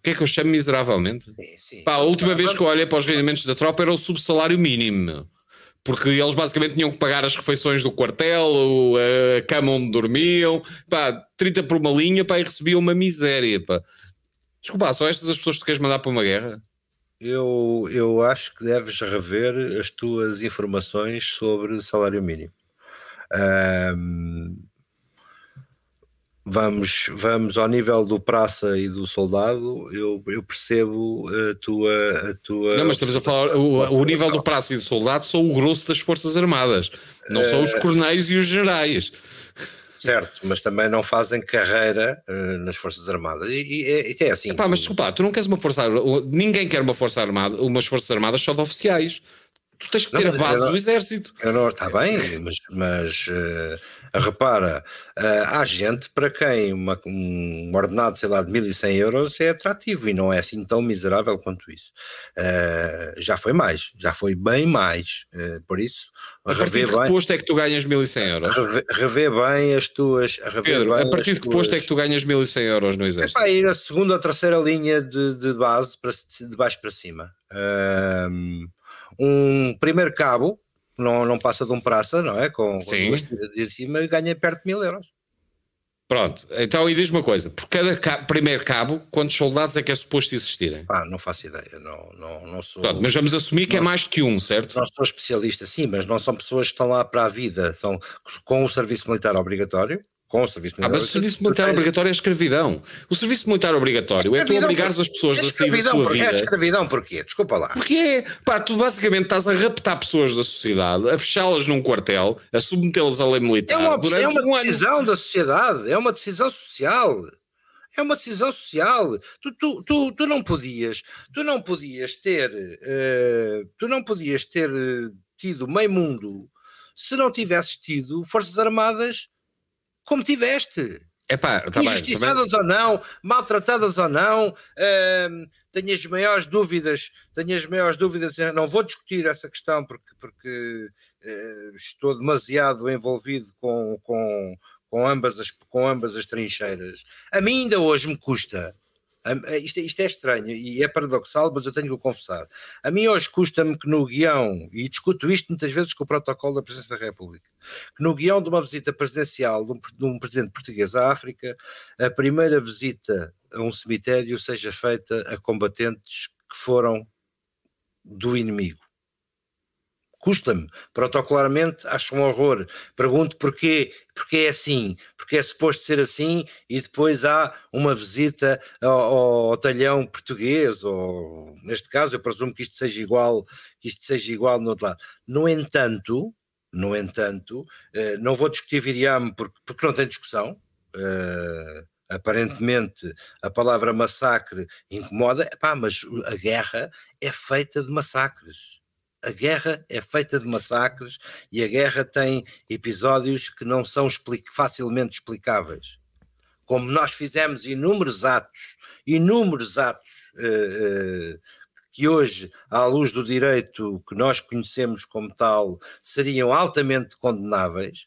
O que é que eu chamo miseravelmente? Sim, sim. Pá, a última vez que eu olhei para os rendimentos da tropa era o subsalário mínimo. Porque eles basicamente tinham que pagar as refeições do quartel, a cama onde dormiam, pá, 30 por uma linha, pá, e recebiam uma miséria, pá. Desculpa, são estas as pessoas que tu queres mandar para uma guerra? Eu, eu acho que deves rever as tuas informações sobre salário mínimo. Um, vamos, vamos ao nível do praça e do soldado, eu, eu percebo a tua, a tua. Não, mas estamos a falar, o, o nível do praça e do soldado são o grosso das Forças Armadas, não são os eh, coronéis e os generais. Certo, mas também não fazem carreira uh, nas Forças Armadas. E, e, e é assim. Epá, mas desculpa, tu não queres uma Força Ninguém quer uma Força Armada, umas Forças Armadas só de oficiais tu tens que ter não, a base não, do exército. Está bem, mas, mas uh, repara, uh, há gente para quem uma, um ordenado, sei lá, de 1100 euros é atrativo e não é assim tão miserável quanto isso. Uh, já foi mais, já foi bem mais. por isso, a partir de que bem, posto é que tu ganhas 1100 euros? Rever, rever bem as tuas. Pedro, a partir de que tuas... posto é que tu ganhas 1100 euros no exército? É para ir a segunda ou terceira linha de, de base, para, de baixo para cima. Uh, um primeiro cabo, não, não passa de um praça, não é? Com, Sim. de cima ganha perto de mil euros. Pronto, então e diz uma coisa: por cada ca primeiro cabo, quantos soldados é que é suposto existirem? Ah, não faço ideia, não, não, não sou. Pronto, mas vamos assumir que é mais do que um, certo? Não sou especialista, sim, mas não são pessoas que estão lá para a vida, são com o serviço militar obrigatório com o serviço militar. Ah, mas o serviço militar obrigatório é escravidão. O serviço militar obrigatório é, tu obrigares as pessoas é a sair da sua vida. É escravidão porquê? Desculpa lá. Porque é, pá, tu basicamente estás a raptar pessoas da sociedade, a fechá-las num quartel, a submetê-las à lei militar. É uma, é uma um decisão ano. da sociedade, é uma decisão social. É uma decisão social. Tu, tu, tu, tu não podias, tu não podias ter, uh, tu não podias ter tido meio mundo se não tivesses tido forças armadas como tiveste. Epá, tá Injustiçadas ou não, maltratadas ou não, uh, tenho as maiores dúvidas, tenho as maiores dúvidas, não vou discutir essa questão porque, porque uh, estou demasiado envolvido com, com, com, ambas as, com ambas as trincheiras. A mim ainda hoje me custa isto, isto, é estranho e é paradoxal, mas eu tenho que o confessar. A mim hoje custa-me que no guião, e discuto isto muitas vezes com o protocolo da Presidência da República, que no guião de uma visita presidencial de um, de um presidente português à África, a primeira visita a um cemitério seja feita a combatentes que foram do inimigo. Custa-me, protocolarmente acho um horror. Pergunto porquê, porque é assim, porque é suposto ser assim e depois há uma visita ao, ao, talhão português, ou neste caso eu presumo que isto seja igual, que isto seja igual no outro lado. No entanto, no entanto, eh, não vou discutir Viriame porque, porque não tem discussão. Uh, aparentemente a palavra massacre incomoda, Epá, mas a guerra é feita de massacres a guerra é feita de massacres e a guerra tem episódios que não são explic facilmente explicáveis. Como nós fizemos inúmeros atos, inúmeros atos uh, uh, que hoje, à luz do direito que nós conhecemos como tal, seriam altamente condenáveis,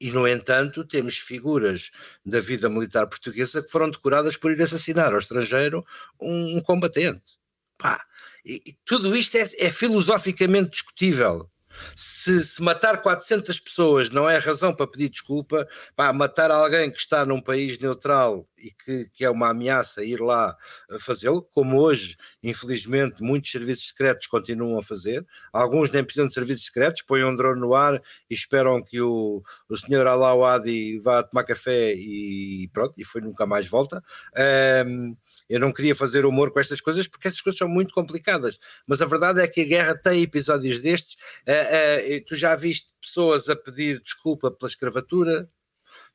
e, no entanto, temos figuras da vida militar portuguesa que foram decoradas por ir assassinar ao estrangeiro um, um combatente. Pá, e, tudo isto é, é filosoficamente discutível. Se, se, matar 400 pessoas não é razão para pedir desculpa, pá, matar alguém que está num país neutral e que, que é uma ameaça ir lá fazê-lo, como hoje, infelizmente, muitos serviços secretos continuam a fazer. Alguns nem precisam de serviços secretos, põem um drone no ar e esperam que o, o senhor Alawadi vá tomar café e pronto, e foi nunca mais volta. Um, eu não queria fazer humor com estas coisas porque essas coisas são muito complicadas, mas a verdade é que a guerra tem episódios destes. Uh, uh, tu já viste pessoas a pedir desculpa pela escravatura,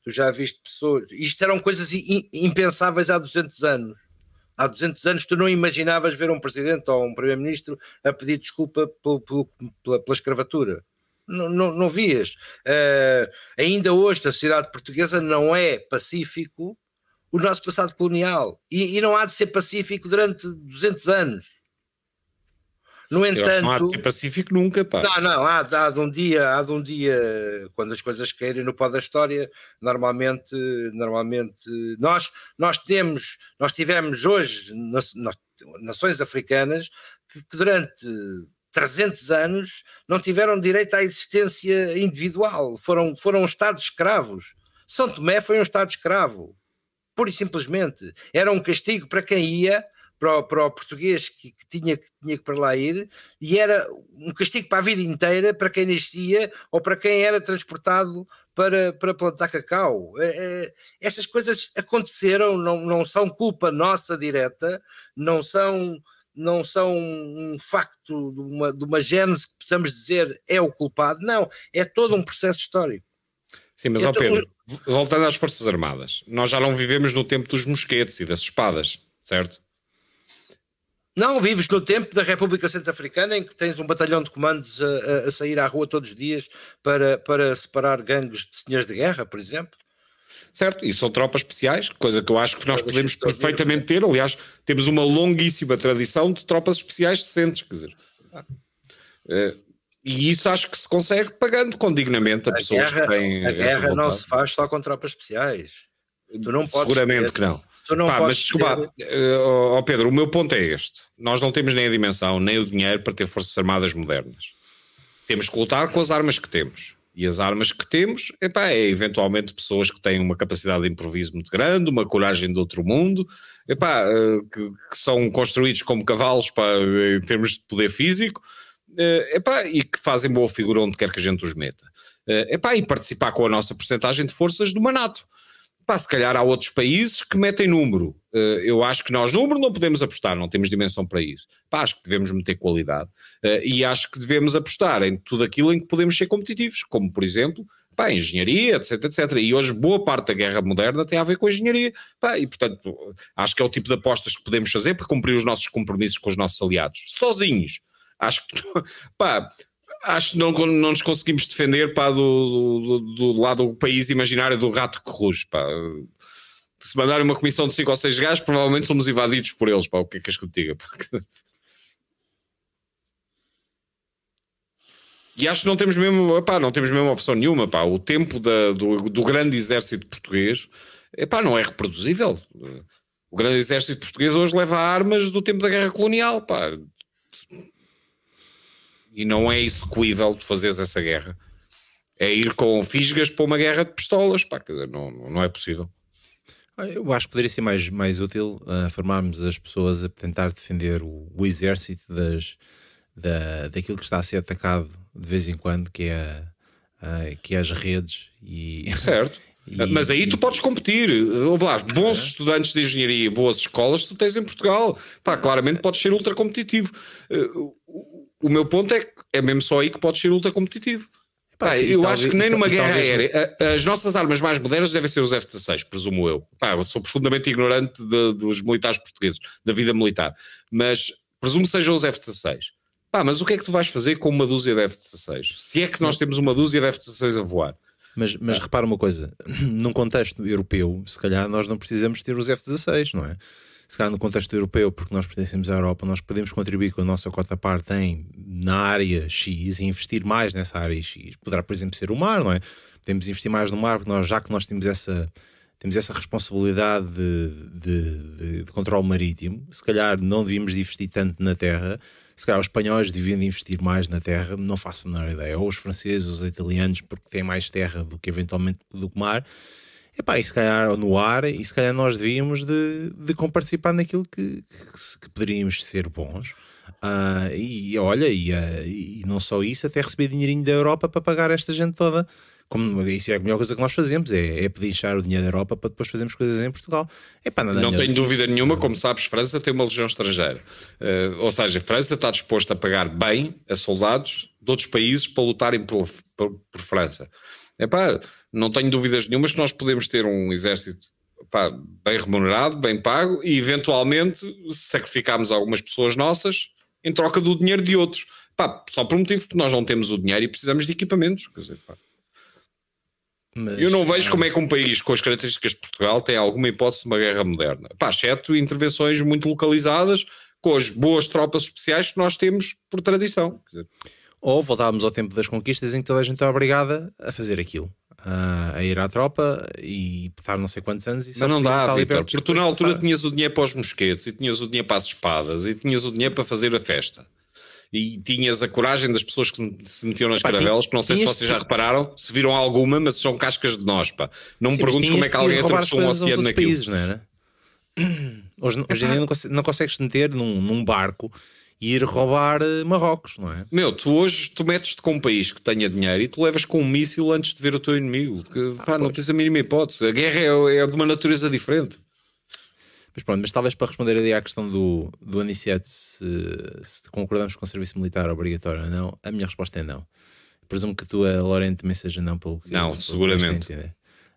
tu já viste pessoas. Isto eram coisas impensáveis há 200 anos. Há 200 anos tu não imaginavas ver um presidente ou um primeiro-ministro a pedir desculpa pelo, pelo, pela, pela escravatura. Não, não, não vias. Uh, ainda hoje, a sociedade portuguesa não é pacífico o nosso passado colonial. E, e, não há de ser pacífico durante 200 anos. No entanto. Não há de ser pacífico nunca, pá. Não, não, há, há, de um dia, há de um dia, quando as coisas caírem no pó da história, normalmente, normalmente, nós, nós temos, nós tivemos hoje nações africanas que, que durante 300 anos não tiveram direito à existência individual, foram, foram estados escravos. São Tomé foi um estado escravo pura e simplesmente. Era um castigo para quem ia, para o, para o português que, que, tinha, que tinha que para lá ir, e era um castigo para a vida inteira para quem nascia ou para quem era transportado para, para plantar cacau. É, é, essas coisas aconteceram, não, não são culpa nossa direta, não são não são um facto de uma, de uma gênese que possamos dizer é o culpado, não, é todo um processo histórico. Sim, mas, ó Pedro, voltando às Forças Armadas, nós já não vivemos no tempo dos mosquetes e das espadas, certo? Não, vives no tempo da República Centro-Africana em que tens um batalhão de comandos a, a, sair à rua todos os dias para, para separar gangues de senhores de guerra, por exemplo. Certo, e são tropas especiais, coisa que eu acho que nós podemos perfeitamente ter. Aliás, temos uma longuíssima tradição de tropas especiais decentes, quer dizer. Eh, e isso acho que se consegue pagando condignamente a, a pessoas guerra, que têm. A guerra não se faz só com tropas especiais. Tu não podes Seguramente ter, que não. Tu não Pá, mas desculpa, ter... oh Pedro, o meu ponto é este: nós não temos nem a dimensão, nem o dinheiro para ter forças armadas modernas. Temos que lutar com as armas que temos. E as armas que temos epá, é eventualmente pessoas que têm uma capacidade de improviso muito grande, uma coragem de outro mundo, epá, eh, que, que são construídos como cavalos pá, em termos de poder físico eh, epá, e que fazem boa figura onde quer que a gente os meta. Eh, epá, e participar com a nossa porcentagem de forças do Manato. Pá, se calhar há outros países que metem número. Uh, eu acho que nós, número, não podemos apostar, não temos dimensão para isso. Pá, acho que devemos meter qualidade. Uh, e acho que devemos apostar em tudo aquilo em que podemos ser competitivos, como, por exemplo, pá, engenharia, etc, etc. E hoje boa parte da guerra moderna tem a ver com a engenharia. Pá, e, portanto, acho que é o tipo de apostas que podemos fazer para cumprir os nossos compromissos com os nossos aliados. Sozinhos. Acho que, pá, acho que não, não nos conseguimos defender pá, do, do, do, lado do país imaginário do rato que ruge. Pá. Se mandarem uma comissão de 5 ou 6 gajos, provavelmente somos invadidos por eles. Pá. O que é que és que eu te diga? E acho que não temos mesmo, epá, não temos mesmo opção nenhuma. Pá. O tempo da, do, do grande exército português epá, não é reproduzível. O grande exército português hoje leva armas do tempo da guerra colonial. Pá e não é execuível fazeres essa guerra. É ir com fisgas para uma guerra de pistolas, pá, quer dizer, não, não é possível. Eu acho que poderia ser mais, mais útil uh, formarmos as pessoas a tentar defender o, o exército das, da, daquilo que está a ser atacado de vez em quando, que é, uh, que é as redes. E, certo. E, Mas aí tu podes competir. Lá, bons estudantes de engenharia e boas escolas tu tens em Portugal. Pá, claramente podes ser ultra competitivo. Uh, o meu ponto é que é mesmo só aí que pode ser ultra competitivo. Pá, eu acho que nem numa guerra aérea. As nossas armas mais modernas devem ser os F-16, presumo eu. Pá, eu sou profundamente ignorante de, dos militares portugueses, da vida militar. Mas presumo sejam os F-16. Pá, mas o que é que tu vais fazer com uma dúzia de F-16? Se é que nós temos uma dúzia de F-16 a voar. Mas, mas repara uma coisa, num contexto europeu, se calhar nós não precisamos ter os F-16, não é? Se calhar no contexto europeu, porque nós pertencemos à Europa, nós podemos contribuir com a nossa cota parte em, na área X e investir mais nessa área X. Poderá, por exemplo, ser o mar, não é? Podemos investir mais no mar, porque nós, já que nós temos essa, temos essa responsabilidade de, de, de, de controle marítimo, se calhar não devíamos investir tanto na terra, se calhar os espanhóis deviam investir mais na terra, não faço a menor ideia, ou os franceses, os italianos, porque têm mais terra do que eventualmente do que mar Epá, e se calhar no ar, e se calhar nós devíamos de, de comparticipar naquilo que, que, que poderíamos ser bons. Uh, e olha, e, uh, e, não só isso, até receber dinheirinho da Europa para pagar esta gente toda. Como, isso é a melhor coisa que nós fazemos, é, é pedinchar o dinheiro da Europa para depois fazermos coisas em Portugal. Epá, não tenho dúvida nenhuma, como sabes, França tem uma legião estrangeira. Uh, ou seja, França está disposta a pagar bem a soldados de outros países para lutarem por, por, por França. Epá, não tenho dúvidas nenhumas que nós podemos ter um exército pá, bem remunerado, bem pago e eventualmente sacrificarmos algumas pessoas nossas em troca do dinheiro de outros. Pá, só por um motivo que nós não temos o dinheiro e precisamos de equipamentos. Quer dizer, Mas, eu não vejo como é que um país com as características de Portugal tem alguma hipótese de uma guerra moderna. Pá, exceto intervenções muito localizadas com as boas tropas especiais que nós temos por tradição. Dizer, ou voltávamos ao tempo das conquistas em que toda a gente é obrigada a fazer aquilo a ir à tropa e estar não sei quantos anos. E Mas não dá, Vitor, porque tu na altura tinhas o dinheiro para os mosquetes e tinhas o dinheiro para as espadas e tinhas o dinheiro para fazer a festa. E tinhas a coragem das pessoas que se metiam nas caravelas, que não sei se vocês já repararam, se viram alguma, mas são cascas de nós, pá. Não me perguntes como é que alguém atravessou um oceano naquilo. Países, não era? Hoje, hoje em dia não, consegues, meter num, num barco ir roubar eh, Marrocos, não é? Meu, tu hoje tu metes-te com um país que tenha dinheiro e tu levas com um míssil antes de ver o teu inimigo. Que, ah, pá, não tens a mínima hipótese. A guerra é, é de uma natureza diferente. Mas pronto, mas talvez para responder ali à questão do, do Aniceto, se, se concordamos com o serviço militar obrigatório ou não, a minha resposta é não. Presumo que a tua Lorente também seja não, pelo que Não, pelo seguramente. Que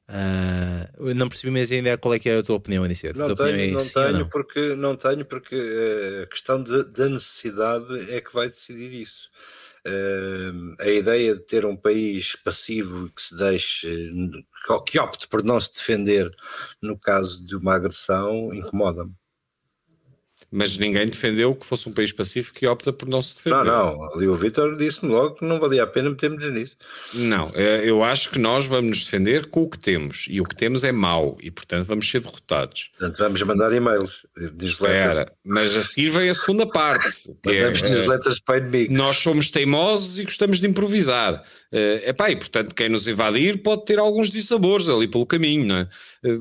Uh, não percebi mais ainda qual é que é a tua opinião, Aniceto. Não, tenho, é não, tenho não? Porque, não tenho porque uh, a questão de, da necessidade é que vai decidir isso. Uh, a ideia de ter um país passivo que se deixe, que opte por não se defender no caso de uma agressão, incomoda-me. Mas ninguém defendeu que fosse um país pacífico e opta por não se defender. Não, não, ali o Vitor disse-me logo que não valia a pena metermos nisso. Não, eh, eu acho que nós vamos nos defender com o que temos e o que temos é mau e portanto vamos ser derrotados. Portanto vamos mandar e-mails, newsletters. mas a seguir vem a segunda parte. Que é, newsletters para inimigo. Nós somos teimosos e gostamos de improvisar. É epá, e portanto quem nos invadir pode ter alguns dissabores ali pelo caminho, não é? Eh,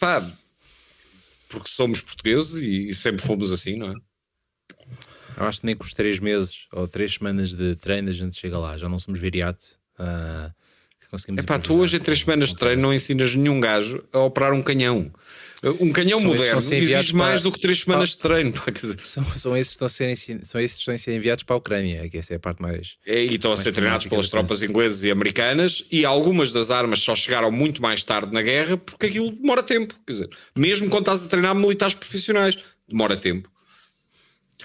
pá, porque somos portugueses e, e sempre fomos assim, não é? Eu acho que nem com os três meses ou três semanas de treino a gente chega lá, já não somos viriato. Uh, conseguimos Epá, tu hoje em três semanas de treino não ensinas nenhum gajo a operar um canhão. Um canhão são moderno exige mais do que três semanas de treino. São, são, esses que estão a ser, são esses que estão a ser enviados para a Ucrânia, que essa é a parte mais. É, e estão a ser treinados pelas tropas inglesas e americanas, e algumas das armas só chegaram muito mais tarde na guerra porque aquilo demora tempo. Quer dizer, mesmo quando estás a treinar militares profissionais, demora tempo.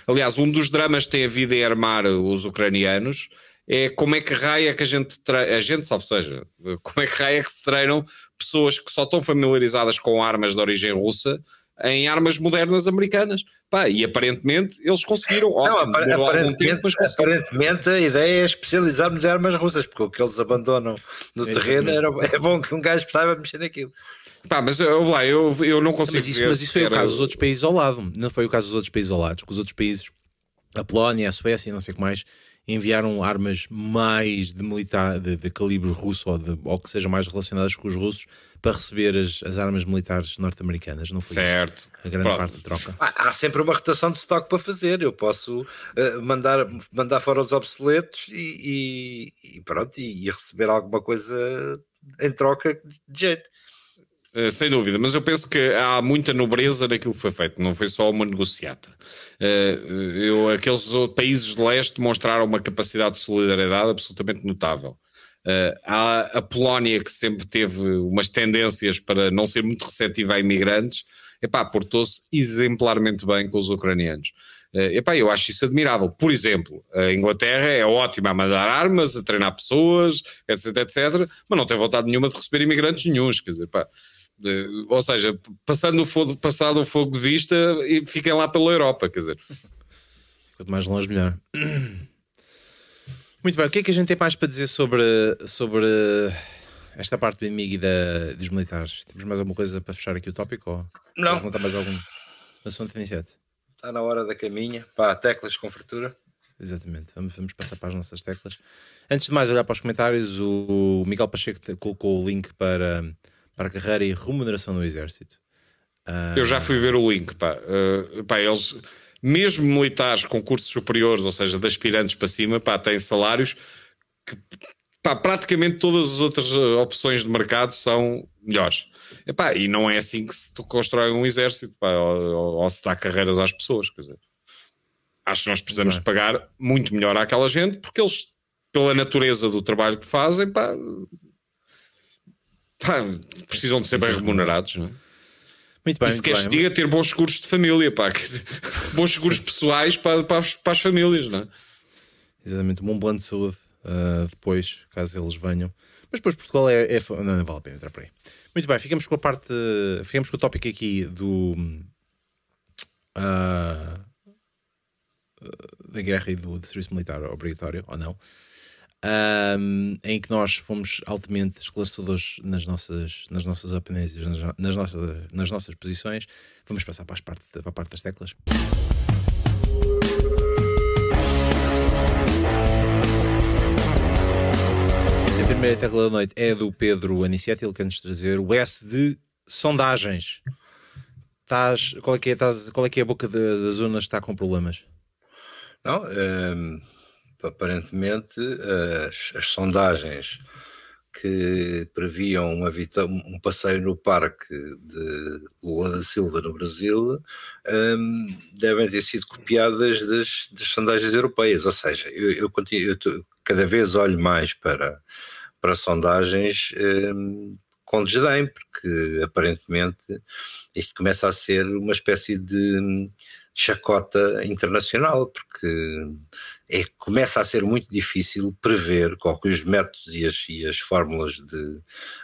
Aliás, um dos dramas que tem havido em armar os ucranianos é como é que raia que a gente, a gente, ou seja, como é que raia que se treinam pessoas que só estão familiarizadas com armas de origem russa em armas modernas americanas. Pá, e aparentemente eles conseguiram. Não, ótimo, aparentemente, tempo, aparentemente a ideia é especializarmos em armas russas, porque o que eles abandonam no terreno era, é bom que um gajo saiba mexer naquilo. Pá, mas eu, lá, eu, eu não consigo. Mas isso, mas isso foi o caso dos outros países ao lado, não foi o caso dos outros países ao lado, que os outros países, a Polónia, a Suécia, não sei o que mais, enviaram armas mais de militar de, de calibre russo ou, de, ou, que sejam mais relacionadas com os russos para receber as, as armas militares norte-americanas, não foi certo. Isso? a grande Pronto. parte da troca. Há, há, sempre uma rotação de estoque para fazer. Eu posso uh, mandar, mandar fora os obsoletos e, e, e pronto, e, e receber alguma coisa em troca de jeito. Uh, sem dúvida, mas eu penso que há muita nobreza naquilo que foi feito, não foi só uma negociata. Uh, eu, aqueles países de leste demonstraram uma capacidade de solidariedade absolutamente notável. Uh, há a Polónia, que sempre teve umas tendências para não ser muito receptiva a imigrantes, epá, portou-se exemplarmente bem com os ucranianos. Epá, eu acho isso admirável. Por exemplo, a Inglaterra é ótima a mandar armas, a treinar pessoas, etc, etc, mas não tem vontade nenhuma de receber imigrantes nenhums. Quer dizer, ou seja, passando o fogo, passado o fogo de vista e fiquem lá pela Europa, quer dizer. Quanto mais longe, melhor. Muito bem, o que é que a gente tem mais para dizer sobre, sobre esta parte do inimigo e da, dos militares? Temos mais alguma coisa para fechar aqui o tópico? Ou não. contar mais algum assunto iniciado? Está na hora da caminha. Pá, teclas com fartura. Exatamente, vamos, vamos passar para as nossas teclas. Antes de mais olhar para os comentários, o Miguel Pacheco colocou o link para para a carreira e remuneração no Exército. Uh... Eu já fui ver o link, pá. Uh, pá eles, mesmo militares com cursos superiores, ou seja, de aspirantes para cima, pá, têm salários que pá, praticamente todas as outras ah, opções de mercado são melhores. E, pá, e não é assim que se constrói um exército, pá, ou, ou, se dá carreiras às pessoas, quer dizer. Acho que nós precisamos de pagar muito melhor àquela gente, porque eles, pela natureza do trabalho que fazem, pá, pá, precisam de ser bem remunerados, não é? Muito bem. E se queres diga ter bons seguros de família, pá, bons seguros pessoais para, para, as, para, as, famílias, não é? Exatamente, um bom plano de saúde uh, depois, caso eles venham. Mas depois Portugal é, é, Não, não vale a pena entrar por aí. Muito bem, ficamos com a parte. Ficamos com o tópico aqui do. Uh, da guerra e do, do serviço militar obrigatório, ou não um, em que nós fomos altamente esclarecedores nas nossas, nas nossas opiniões, nas, nas, nossas, nas nossas posições. Vamos passar para, parte, para a parte das teclas. A primeira tecla da noite é do Pedro Anicetti, ele quer nos trazer o S de sondagens. Estás, qual, é que é, estás, qual é que é a boca das urnas que está com problemas? Não, um aparentemente as, as sondagens que previam uma um passeio no parque de Lula da Silva no Brasil um, devem ter sido copiadas das, das sondagens europeias. Ou seja, eu, eu, continuo, eu tô, cada vez olho mais para, para sondagens um, com desdém, porque aparentemente isto começa a ser uma espécie de chacota internacional, porque é, começa a ser muito difícil prever com os métodos e as, e as, fórmulas de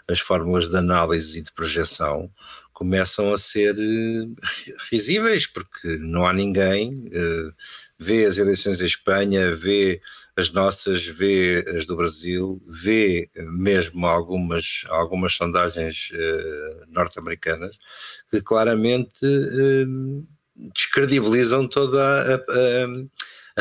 as fórmulas de análise e de projeção começam a ser risíveis, porque não há ninguém, vê as eleições em Espanha, vê as nossas, vê as do Brasil, vê mesmo algumas, algumas sondagens norte-americanas que claramente descredibilizam toda a, a,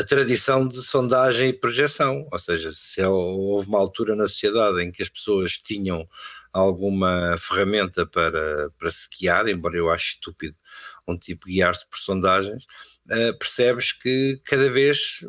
tradição de sondagem e projeção. Ou seja, se houve uma altura na sociedade em que as pessoas tinham alguma ferramenta para, para se guiar, embora eu ache estúpido um tipo guiar-se por sondagens, uh, percebes que cada vez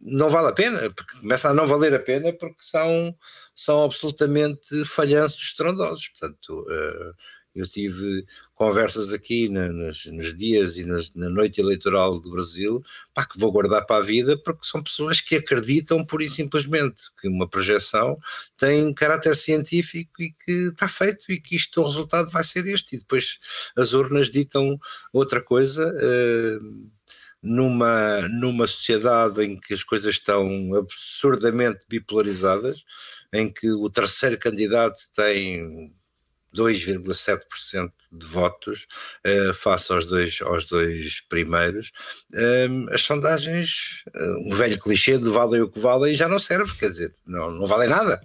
não vale a pena, começa a não valer a pena porque são, são absolutamente falhanços estrondosos. Portanto, uh, eu tive conversas aqui na, nos, nos, dias e nas, na noite eleitoral do Brasil, pá, que vou guardar para a vida, porque são pessoas que acreditam pura e simplesmente que uma projeção tem caráter científico e que está feito e que isto, o resultado vai ser este. E depois as urnas ditam outra coisa. Uh, numa, numa sociedade em que as coisas estão absurdamente bipolarizadas, em que o terceiro candidato tem 2,7% de votos uh, face aos dois, aos dois primeiros, uh, as sondagens, uh, um velho clichê de valem o que valem já não serve, quer dizer, não, não valem nada.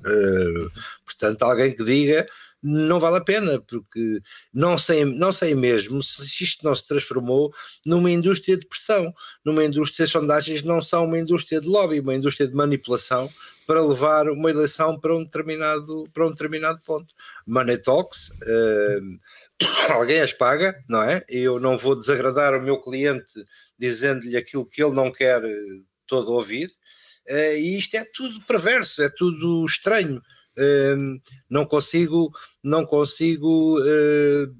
portanto, alguém que diga não vale a pena, porque não sei, não sei mesmo se isto não se transformou numa indústria de pressão, numa indústria, as sondagens não são uma indústria de lobby, uma indústria de manipulação para levar uma eleição para um determinado, para um determinado ponto. Money talks, uh, alguém as paga, não é? Eu não vou desagradar o meu cliente dizendo-lhe aquilo que ele não quer eh, todo ouvir, uh, e isto é tudo perverso, é tudo estranho. Uh, não consigo, não consigo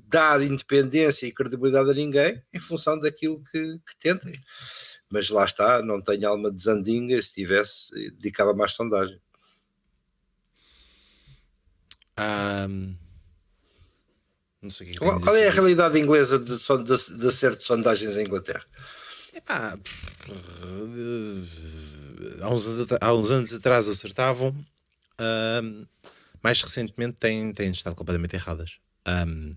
dar independência e credibilidade a ninguém em função daquilo que, que tentem mas lá está, não tenho alma de Zandinga, se tivesse, dedicava mais sondagem. Um, que qual, qual é a realidade inglesa de, de, de acerto de sondagens em Inglaterra? Epá, há, uns, há uns anos atrás acertavam, um, mais recentemente têm, têm estado completamente erradas. Um,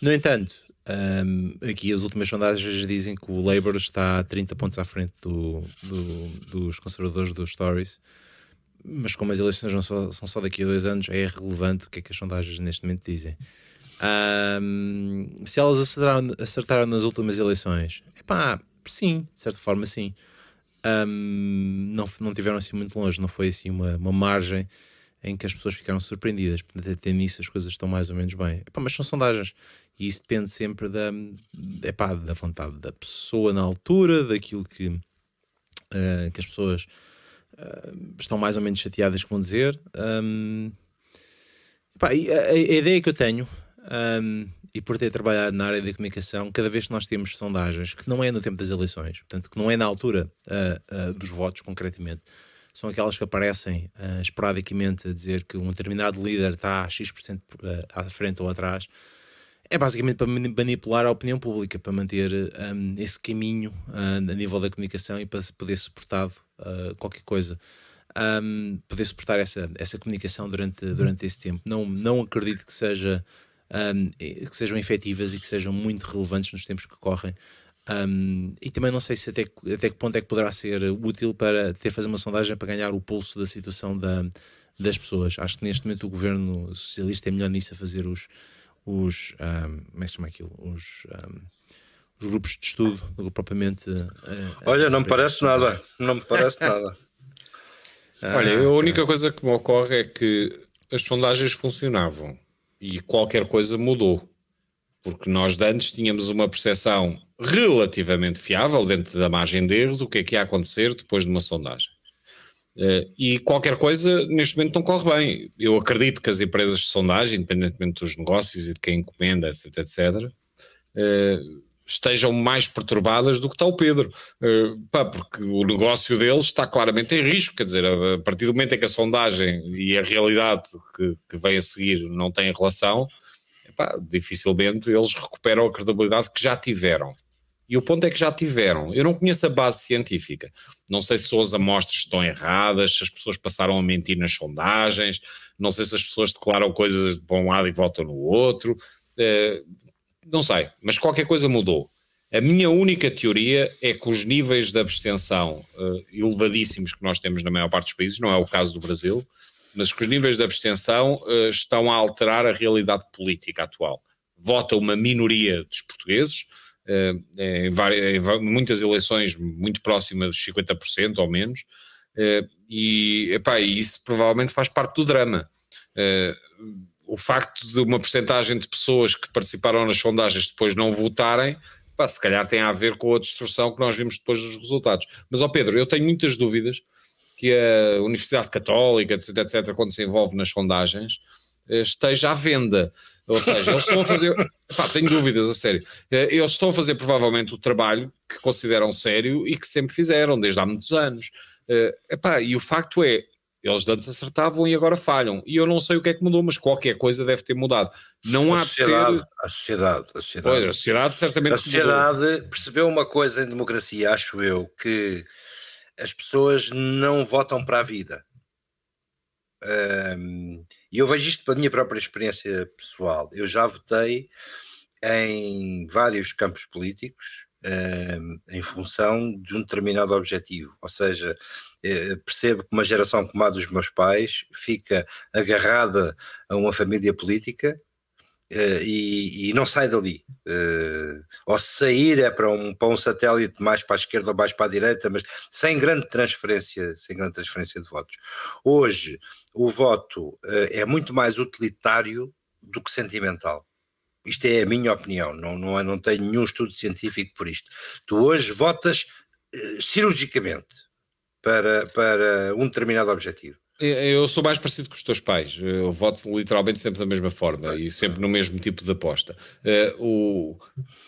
no entanto, um, aqui as últimas sondagens dizem que o Labour está 30 pontos à frente do, do, dos conservadores dos Stories, mas como as eleições não só, são só daqui a dois anos, é irrelevante o que é que as sondagens neste momento dizem. Um, se elas acertaram, acertaram, nas últimas eleições, é pá, sim, de certa forma, sim. Um, não, não tiveram assim muito longe, não foi assim uma, uma margem em que as pessoas ficaram surpreendidas. Portanto, até nisso as coisas estão mais ou menos bem. Epá, mas são sondagens. E isso depende sempre da, epá, da vontade da pessoa na altura, daquilo que, uh, que as pessoas uh, estão mais ou menos chateadas que vão dizer. Um, epá, a, a, ideia que eu tenho, um, e por ter trabalhado na área da comunicação, cada vez que nós temos sondagens, que não é no tempo das eleições, portanto, que não é na altura uh, dos votos concretamente, são aquelas que aparecem esporadicamente a dizer que um determinado líder está a X% à frente ou atrás é basicamente para manipular a opinião pública, para manter um, esse caminho uh, a nível da comunicação e para poder suportar uh, qualquer coisa. Um, poder suportar essa, essa comunicação durante, durante esse tempo. Não, não acredito que, seja, um, que sejam efetivas e que sejam muito relevantes nos tempos que correm. Um, e também não sei se até, até que ponto é que poderá ser útil para ter fazer uma sondagem para ganhar o pulso da situação da, das pessoas. Acho que neste momento o governo socialista é melhor nisso a fazer os, os. Um, como é que chama aquilo? Os. Um, os grupos de estudo do que propriamente. Uh, Olha, não me parece nada. Não me parece nada. Olha, a única coisa que me ocorre é que as sondagens funcionavam e qualquer coisa mudou. Porque nós antes tínhamos uma percepção relativamente fiável dentro da margem de erro do que é que ia acontecer depois de uma sondagem. Uh, e qualquer coisa neste momento não corre bem. Eu acredito que as empresas de sondagem, independentemente dos negócios e de quem encomenda, etc, etc, uh, estejam mais perturbadas do que está o Pedro. Pá, porque o negócio deles está claramente em risco. Quer dizer, a, partir do momento em que a sondagem e a realidade que vem a seguir não têm relação, pá, dificilmente eles recuperam a credibilidade que já tiveram. E o ponto é que já tiveram. Eu não conheço a base científica. Não sei se as amostras estão erradas, se as pessoas passaram a mentir nas sondagens, não sei se as pessoas declaram coisas de um lado e votam no outro. Uh, não sei, mas qualquer coisa mudou. A minha única teoria é que os níveis de abstenção uh, elevadíssimos que nós temos na maior parte dos países, não é o caso do Brasil, mas que os níveis de abstenção uh, estão a alterar a realidade política atual. Vota uma minoria dos portugueses, uh, em, várias, em, muitas eleições muito próximas dos 50% ou menos, e epá, isso provavelmente faz parte do drama. o facto de uma porcentagem de pessoas que participaram nas sondagens depois não votarem se calhar tem a ver com a destruição que nós vimos depois dos resultados. Mas, ó Pedro, eu tenho muitas dúvidas que a Universidade Católica, etc, etc, quando se envolve nas sondagens, eh, esteja à venda. Ou seja, eles estão a fazer. Pá, tenho dúvidas, a sério. Eh, eles estão a fazer provavelmente o trabalho que consideram sério e que sempre fizeram, desde há muitos anos. Eh, epá, e o facto é, eles antes acertavam e agora falham. E eu não sei o que é que mudou, mas qualquer coisa deve ter mudado. Não a há sociedade, de ser... A sociedade, a sociedade. Pois, a sociedade certamente A sociedade mudou. percebeu uma coisa em democracia, acho eu, que as pessoas não votam para a vida. E eu vejo isto pela minha própria experiência pessoal. Eu já votei em vários campos políticos em função de um determinado objetivo. Ou seja, eh, percebo que uma geração como a dos meus pais fica agarrada a uma família política Uh, e, e, não sai dali. Uh, ou se sair é para um, para um satélite mais para a esquerda ou mais para a direita, mas sem grande transferência, sem grande transferência de votos. Hoje o voto uh, é muito mais utilitário do que sentimental. Isto é a minha opinião, não, não, não tenho nenhum estudo científico por isto. Tu hoje votas cirurgicamente para, para um determinado objetivo. Eu sou mais parecido com os teus pais. Eu voto literalmente sempre da mesma forma e sempre no mesmo tipo de aposta. Uh, o,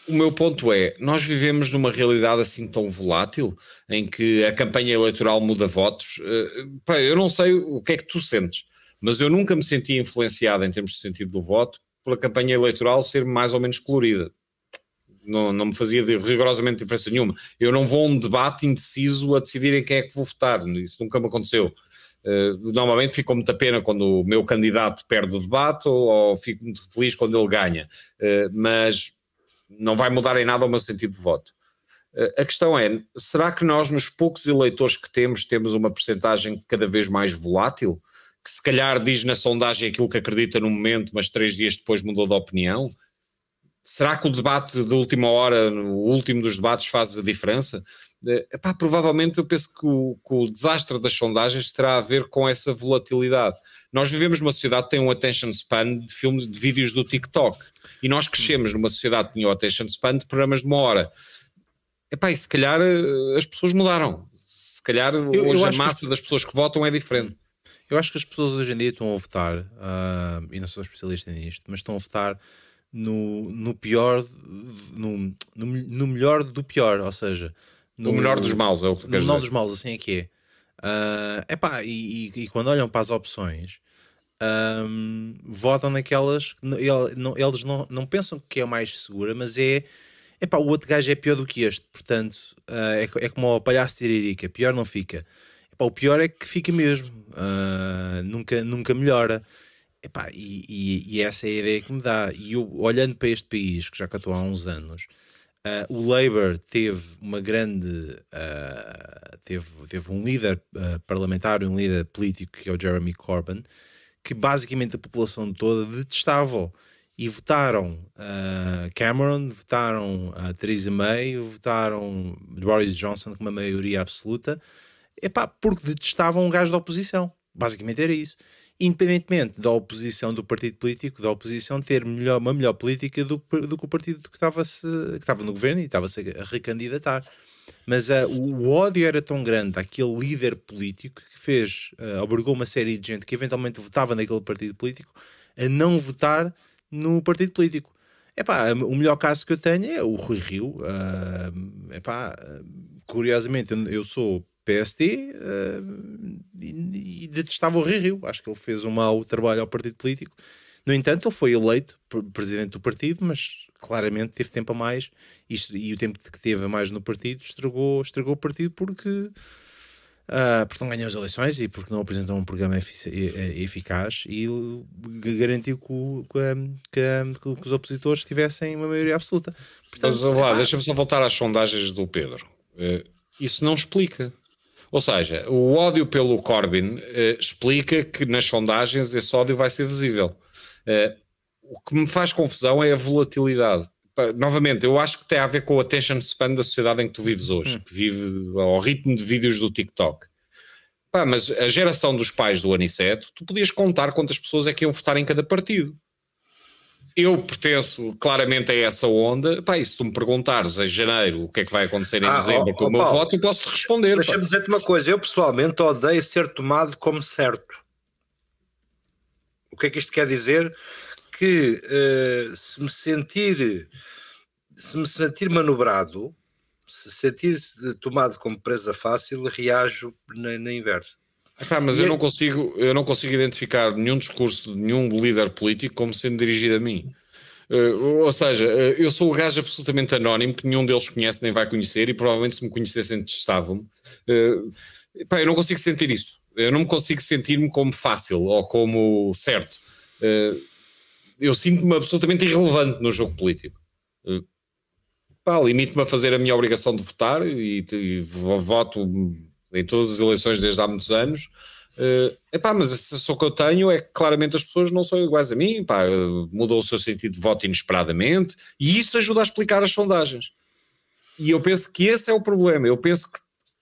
o meu ponto é: nós vivemos numa realidade assim tão volátil em que a campanha eleitoral muda votos. Pá, eu não sei o que é que tu sentes, mas eu nunca me senti influenciado em termos de sentido do voto pela campanha eleitoral ser mais ou menos colorida. Não, não me fazia rigorosamente diferença nenhuma. Eu não vou a um debate indeciso a decidir em quem é que vou votar. Isso nunca me aconteceu. Uh, normalmente fico muita pena quando o meu candidato perde o debate ou, ou fico muito feliz quando ele ganha. Uh, mas não vai mudar em nada o meu sentido de voto. Uh, a questão é, será que nós, nos poucos eleitores que temos, temos uma percentagem cada vez mais volátil? que se calhar diz na sondagem aquilo que acredita no momento, mas três dias depois mudou de opinião? Será que o debate de última hora, o último dos debates, faz a diferença? Epá, provavelmente eu penso que o, que o, desastre das sondagens terá a ver com essa volatilidade. Nós vivemos numa sociedade que tem um attention span de filmes, de vídeos do TikTok. E nós crescemos numa sociedade que tinha o attention span de programas de uma hora. Epá, e se calhar eh, as pessoas mudaram. Se calhar eu, hoje eu a massa que... das pessoas que votam é diferente. Eu acho que as pessoas hoje em dia estão a votar, uh, e não sou especialista nisto, mas estão a votar no, no pior, no, no, no melhor do pior, ou seja, no, melhor dos maus, é o que tu No melhor dos maus, assim é que é. Uh, epá, e, e, e quando olham para as opções, um, votam naquelas que eles não, não pensam que é a mais segura, mas é epá, o outro gajo é pior do que este, portanto uh, é, é como o palhaço tiririca, pior não fica. Epá, o pior é que fica mesmo, uh, nunca, nunca melhora. Epá, e, e, e, essa é a ideia que me dá. E eu, olhando para este país, que já cá estou há uns anos, uh, o Labour teve uma grande. Uh, teve, teve um líder parlamentar, um líder político, que é o Jeremy Corbyn, que basicamente a população toda detestava. E votaram Cameron, votaram Theresa May, votaram Boris Johnson com uma maioria absoluta Epá, porque detestavam um gajo da oposição. Basicamente era isso. Independentemente da oposição do partido político, da oposição ter melhor, uma melhor política do, do que o partido que estava, que estava no governo e estava-se a recandidatar. Mas uh, o, ódio era tão grande àquele líder político que fez, uh, obrigou uma série de gente que eventualmente votava naquele partido político a não votar no partido político. Epá, o melhor caso que eu tenho é o Rui Rio. Uh, epá, curiosamente, eu sou PSD uh, eh, e, e, detestava o Rui Rio. Acho que ele fez um mau trabalho ao partido político. No entanto, ele foi eleito presidente do partido, mas claramente teve tempo a mais e, e o tempo que teve a mais no partido estragou, estragou o partido porque Uh, porque não ganham as eleições e porque não apresentam um programa eficaz e garantiu que, que, que, que, os opositores tivessem uma maioria absoluta. Portanto, Mas lá, deixa-me só voltar às sondagens do Pedro. Uh, isso não explica. Ou seja, o ódio pelo Corbyn uh, explica que nas sondagens esse ódio vai ser visível. o que me faz confusão é a volatilidade novamente, eu acho que tem a ver com o attention span da sociedade em que tu vives hoje, hum. que vive ao ritmo de vídeos do TikTok. Pá, mas a geração dos pais do Aniceto, tu podias contar quantas pessoas é que iam votar em cada partido. Eu pertenço claramente a essa onda. Pá, e se tu me perguntares em janeiro o que é que vai acontecer em ah, dezembro oh, com oh, o meu Paulo, voto, eu posso te responder. Deixa-me dizer-te uma coisa. Eu pessoalmente odeio ser tomado como certo. O que é que isto quer dizer? que uh, se me sentir se me sentir manobrado, se sentir tomado como presa fácil, reajo na, na inversa. Ah, mas e eu é... não consigo eu não consigo identificar nenhum discurso de nenhum líder político como sendo dirigido a mim. Uh, ou seja, uh, eu sou o gajo absolutamente anónimo que nenhum deles conhece nem vai conhecer e provavelmente se me conhecessem testavam-me. Uh, eu não consigo sentir isso. Eu não me consigo sentir-me como fácil ou como certo. Uh, eu sinto-me absolutamente irrelevante no jogo político. Eh, pá, limito-me a fazer a minha obrigação de votar e, e, voto em todas as eleições desde há muitos anos. Uh, epá, mas a sensação que eu tenho é que claramente as pessoas não são iguais a mim, pá, mudou o seu sentido de voto inesperadamente e isso ajuda a explicar as sondagens. E eu penso que esse é o problema. Eu penso que,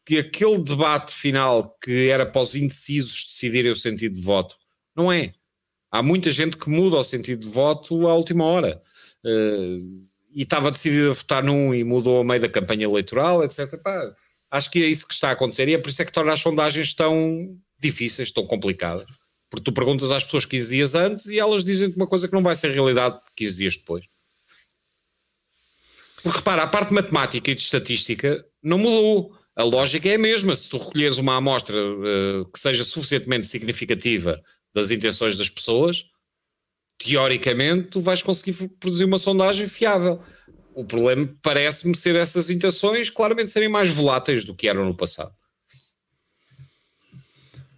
que aquele debate final que era para os indecisos decidirem o sentido de voto, não é há muita gente que muda o sentido de voto à última hora. Uh, e estava decidido a votar num e mudou a meio da campanha eleitoral, etc. Pá, acho que é isso que está a acontecer e é por isso é que torna as sondagens tão difíceis, tão complicadas. Porque tu perguntas às pessoas 15 dias antes e elas dizem-te uma coisa que não vai ser realidade 15 dias depois. Porque repara, a parte matemática e de estatística não mudou. A lógica é a mesma. Se tu recolheres uma amostra uh, que seja suficientemente significativa das intenções das pessoas, teoricamente tu vais conseguir produzir uma sondagem fiável. O problema parece-me ser essas intenções claramente serem mais voláteis do que eram no passado.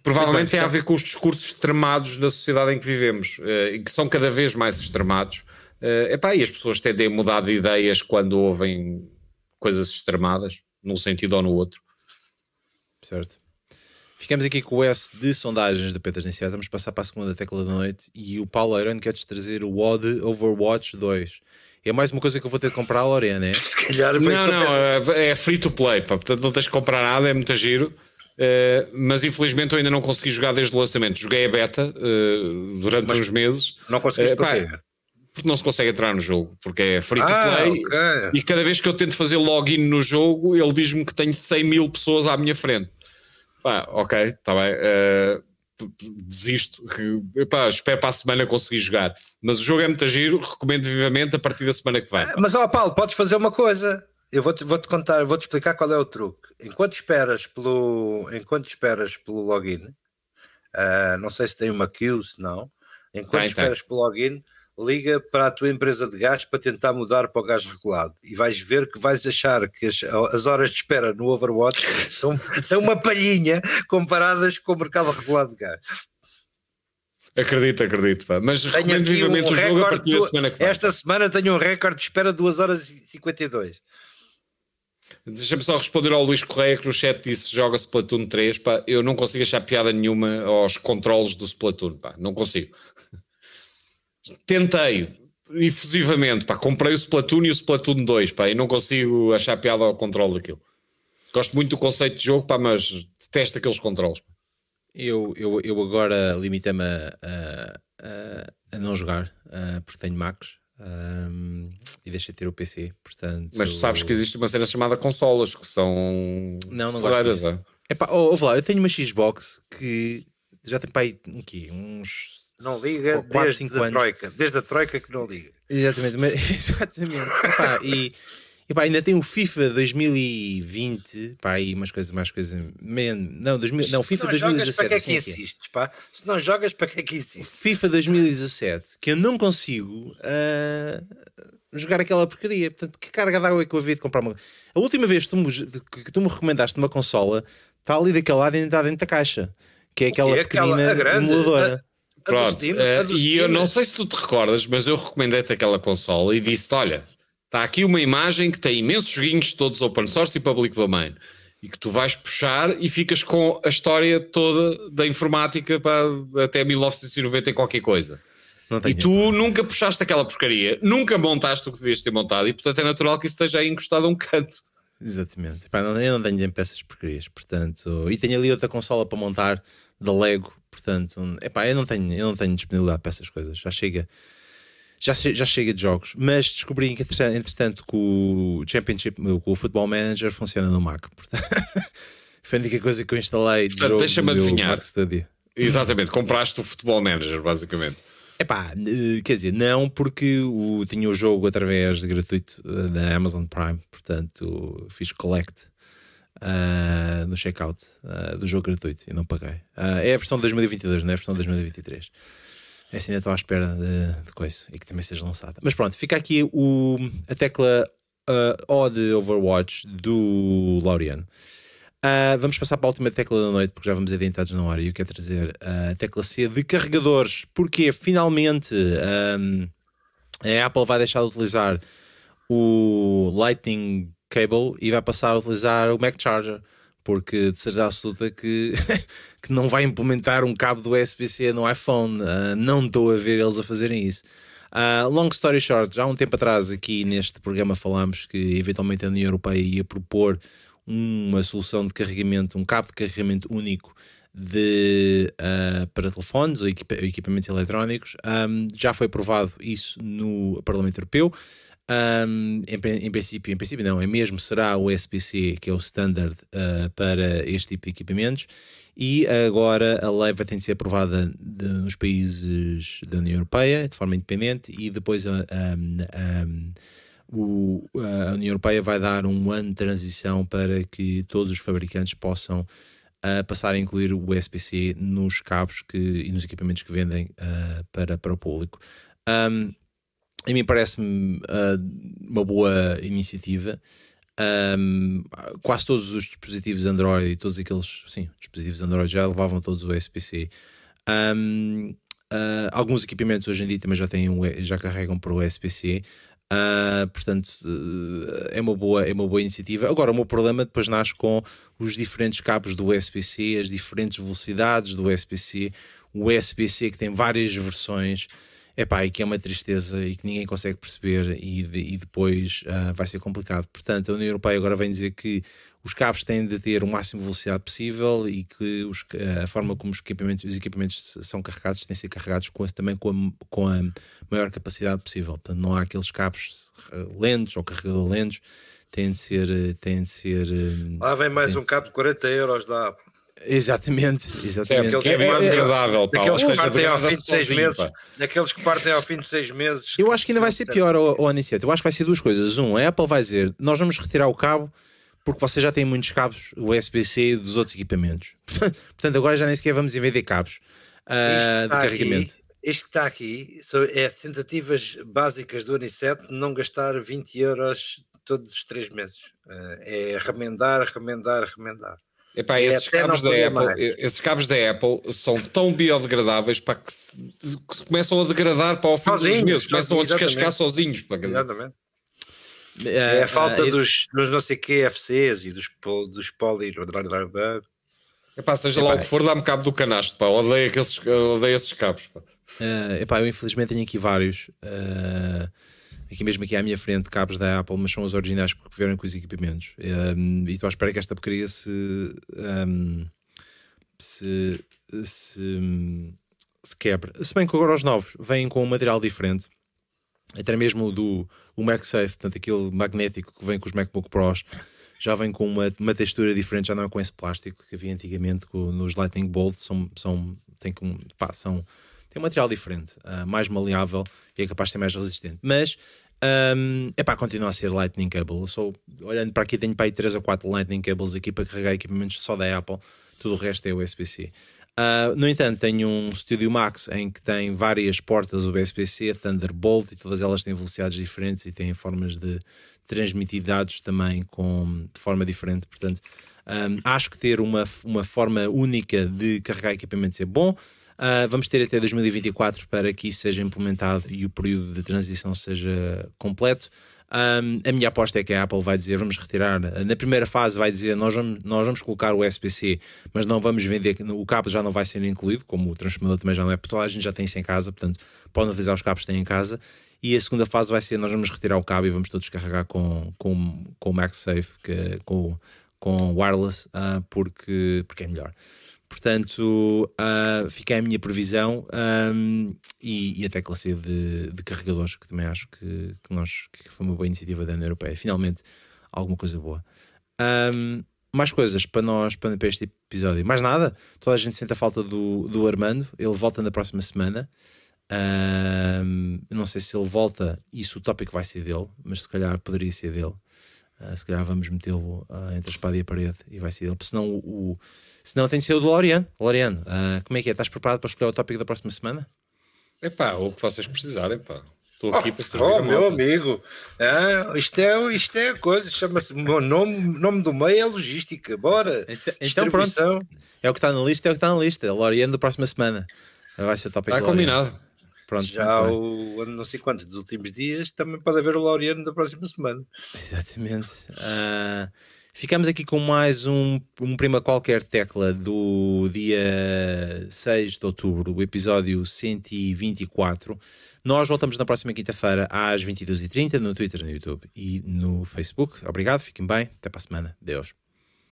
Provavelmente tem a ver com os discursos extremados da sociedade em que vivemos uh, e que são cada vez mais extremados. Uh, epá, e as pessoas tendem a mudar de ideias quando ouvem coisas extremadas, num sentido ou no outro. Certo. Ficamos aqui com o S de sondagens da Petras Iniciativa. Vamos passar para a segunda tecla da noite. E o Paulo Airone quer-te trazer o WOD Overwatch 2. É mais uma coisa que eu vou ter de comprar a Lorena, é? Se calhar Não, não, é, é free to play, pá. portanto não tens de comprar nada, é muito giro. Uh, mas infelizmente eu ainda não consegui jogar desde o lançamento. Joguei a beta uh, durante mas uns meses. Não conseguiste uh, pá, porque não se consegue entrar no jogo, porque é free to ah, play. Okay. E cada vez que eu tento fazer login no jogo, ele diz-me que tenho 100 mil pessoas à minha frente. Pá, ok, está bem. Uh, desisto. Epá, espero para a semana conseguir jogar. Mas o jogo é muito giro, recomendo vivamente a partir da semana que vem. Mas ó Paulo, podes fazer uma coisa. Eu vou-te vou -te contar, vou-te explicar qual é o truque. Enquanto esperas pelo, enquanto esperas pelo login, uh, não sei se tem uma queue, se não. Enquanto tem, esperas tem. pelo login, liga para a tua empresa de gás para tentar mudar para o gás regulado e vais ver que vais achar que as, as horas de espera no Overwatch são, são uma palhinha comparadas com o mercado regulado de gás. Acredito, acredito, pá. mas tenho recomendo vivamente um o jogo a partir da semana que vem. Esta semana tenho um recorde de espera de 2 horas e 52. Deixa-me só responder ao Luís Correia que no chat disse joga Splatoon 3, pá. Eu não consigo achar piada nenhuma aos controles do Splatoon, pá. Não consigo tentei efusivamente, pá, comprei o Splatoon e o Splatoon 2, pá, e não consigo achar piada ao controle daquilo. Gosto muito do conceito de jogo, pá, mas detesto aqueles controles. Eu, eu, eu agora limitei-me a, a, a, não jogar, porque tenho Macs. Um, e deixei de ter o PC, portanto... Mas sabes que existe uma cena chamada consolas, que são... Não, não gosto disso. É? Epá, ouve lá, eu tenho uma Xbox que já tem aí, um quê? uns não liga 4, desde a anos. Troika. Desde a Troika que não liga. Exatamente. Mas, exatamente. Epá, e, epá, ainda tem o FIFA 2020. Pá, aí umas coisas, mais coisas. Man, não, 2000, não, FIFA não 2017. Para que é que assim, insistes, pá? Se não jogas, para que é que insistes? FIFA 2017, que eu não consigo uh, jogar aquela porcaria. Portanto, que carga d'água é que eu havia de comprar uma. A última vez que tu me, que tu me recomendaste uma consola está ali daquele lado e ainda está dentro da caixa, que é aquela pequenina aquela, emuladora. Pronto, Steam, uh, e eu não sei se tu te recordas, mas eu recomendei-te aquela consola e disse: Olha, está aqui uma imagem que tem imensos joguinhos, todos open source e public domain, e que tu vais puxar e ficas com a história toda da informática para, até 1990 em qualquer coisa. E tu nunca puxaste aquela porcaria, nunca montaste o que devias ter montado, e portanto é natural que isso esteja aí encostado a um canto. Exatamente. eu não tenho peças porcarias, portanto, e tenho ali outra consola para montar da Lego, portanto, epá, eu não tenho, eu não tenho disponibilidade para essas coisas. Já chega, já, já chega de jogos, mas descobri que entretanto que o Championship, com o Football Manager funciona no Mac. Portanto, foi a única coisa que eu instalei. Portanto, deixa-me adivinhar. Exatamente, compraste o Football Manager, basicamente. Epá, quer dizer, não, porque o, tinha o jogo através de gratuito eh, da Amazon Prime, portanto fiz collect uh, no checkout uh, do jogo gratuito e não paguei. Uh, é a versão de 2022, não é a versão de 2023. É assim, ainda estou à espera de, de coisa e que também seja lançada. Mas pronto, fica aqui o, a tecla uh, O de Overwatch do Laureano. Vamos passar para a última tecla da noite, porque já vamos adiantados na hora. E eu quero trazer a tecla C de carregadores, porque finalmente um, a Apple vai deixar de utilizar o Lightning Cable e vai passar a utilizar o Mac Charger, porque de certeza absoluta que, que não vai implementar um cabo do USB-C no iPhone. Uh, não estou a ver eles a fazerem isso. Uh, long story short, já há um tempo atrás aqui neste programa falámos que eventualmente a União Europeia ia propor uma solução de carregamento, um cabo de carregamento único de, uh, para telefones ou equipa equipamentos eletrónicos. Um, já foi aprovado isso no Parlamento Europeu. Um, em, em, princípio, em princípio não, é mesmo será o SPC que é o standard uh, para este tipo de equipamentos e agora a lei vai ter de ser aprovada de, nos países da União Europeia de forma independente e depois a, a, a a União Europeia vai dar um ano de transição para que todos os fabricantes possam uh, passar a incluir o USB-C nos cabos que, e nos equipamentos que vendem uh, para, para o público. Um, a mim parece-me uh, uma boa iniciativa. Um, quase todos os dispositivos Android, todos aqueles sim, dispositivos Android já levavam todos o USB-C. Um, uh, alguns equipamentos hoje em dia também já, têm já carregam para o USB-C. Uh, portanto, uh, é, uma boa, é uma boa iniciativa. Agora, o meu problema depois nasce com os diferentes cabos do USB-C, as diferentes velocidades do USB-C, o USB-C que tem várias versões, epá, e que é uma tristeza e que ninguém consegue perceber e, de, e depois uh, vai ser complicado. Portanto, a União Europeia agora vem dizer que os cabos têm de ter o máximo de velocidade possível e que os, a forma como os equipamentos, os equipamentos são carregados têm de ser carregados com, também com a, com a maior capacidade possível. Portanto, não há aqueles cabos lentos ou carregador lentos, têm de ser. Têm de ser Lá vem mais um cabo de 40 euros da Apple. Exatamente, exatamente. É, é, mais agradável, Daqueles que partem ao fim de seis meses. Daqueles que partem ao fim de seis meses. Eu acho que ainda vai ser pior, o Aniceto. Eu acho que vai ser duas coisas. Um, a Apple vai dizer: nós vamos retirar o cabo porque você já tem muitos cabos USB-C dos outros equipamentos. Portanto, agora já nem sequer vamos vender cabos uh, de carregamento. Aqui, este que está aqui é tentativas básicas do Aniceto não gastar 20 euros todos os três meses. Uh, é remendar, remendar, remendar. Epá, esses, cabos da Apple, esses cabos da Apple são tão biodegradáveis para que, se, que começam a degradar para o fim dos meses, começam a descascar sozinhos. Para exatamente. É, a falta uh, dos, dos não sei que FCs e dos, dos poli. Epá, seja epá, lá o que for, dá-me cabo do canasto, pá. Odeio, aqueles, odeio esses cabos, pá. Uh, epá, eu infelizmente tenho aqui vários. Uh, aqui mesmo aqui à minha frente, cabos da Apple, mas são os originais porque vieram com os equipamentos. Um, e estou à espera que esta porcaria se, um, se, se, se quebre. Se bem que agora os novos vêm com um material diferente até mesmo do o MagSafe, portanto aquele magnético que vem com os MacBook Pros, já vem com uma, uma textura diferente, já não é com esse plástico que havia antigamente com, nos Lightning Bolt, são, são, tem, com, pá, são, tem um material diferente, uh, mais maleável e é capaz de ser mais resistente. Mas um, é pá, continua a ser Lightning Cable. Eu sou, olhando para aqui, tenho para aí 3 ou 4 Lightning Cables aqui para carregar equipamentos só da Apple, tudo o resto é USB-C. Uh, no entanto, tenho um Studio Max em que tem várias portas USB-C, Thunderbolt, e todas elas têm velocidades diferentes e têm formas de transmitir dados também com, de forma diferente. Portanto, Um, acho que ter uma, uma forma única de carregar equipamentos é bom. Uh, vamos ter até 2024 para que isso seja implementado e o período de transição seja completo. Um, a minha aposta é que a Apple vai dizer vamos retirar. Na primeira fase vai dizer nós vamos, nós vamos colocar o SPC, mas não vamos vender. O cabo já não vai ser incluído, como o transformador também já não é, toda a gente já tem isso em casa, portanto podem utilizar os cabos que têm em casa. E a segunda fase vai ser nós vamos retirar o cabo e vamos todos carregar com, com, com o MagSafe, que, com, com wireless, uh, porque, porque é melhor. Portanto, uh, fica a minha previsão um, e, e até classe de, de carregadores, que também acho que, que, nós, que foi uma boa iniciativa da União Europeia. Finalmente, alguma coisa boa. Um, mais coisas para nós, para, para este episódio. Mais nada, toda a gente sente a falta do, do Armando. Ele volta na próxima semana. Um, não sei se ele volta, isso o tópico vai ser dele, mas se calhar poderia ser dele. Uh, se calhar vamos metê-lo uh, entre a espada e a parede e vai ser ele. Porque senão, o, o, senão tem de ser o do Loriano. Loriano, uh, como é que é? Estás preparado para escolher o tópico da próxima semana? É pá, o que vocês precisarem, pá. Estou aqui oh, para servir. Oh, meu amigo, é, isto, é, isto é a coisa, chama-se. Nome, nome do meio é logística. Bora. Então, então pronto. É o que está na lista, é o que está na lista. Loriano da próxima semana. Vai ser o tópico. Está combinado. Pronto, Já o não sei quantos dos últimos dias também pode haver o Laureano da próxima semana. Exatamente. Uh, ficamos aqui com mais um, um prima qualquer tecla do dia 6 de outubro, o episódio 124. Nós voltamos na próxima quinta-feira às 22h30 no Twitter, no YouTube e no Facebook. Obrigado, fiquem bem. Até para a semana. Deus.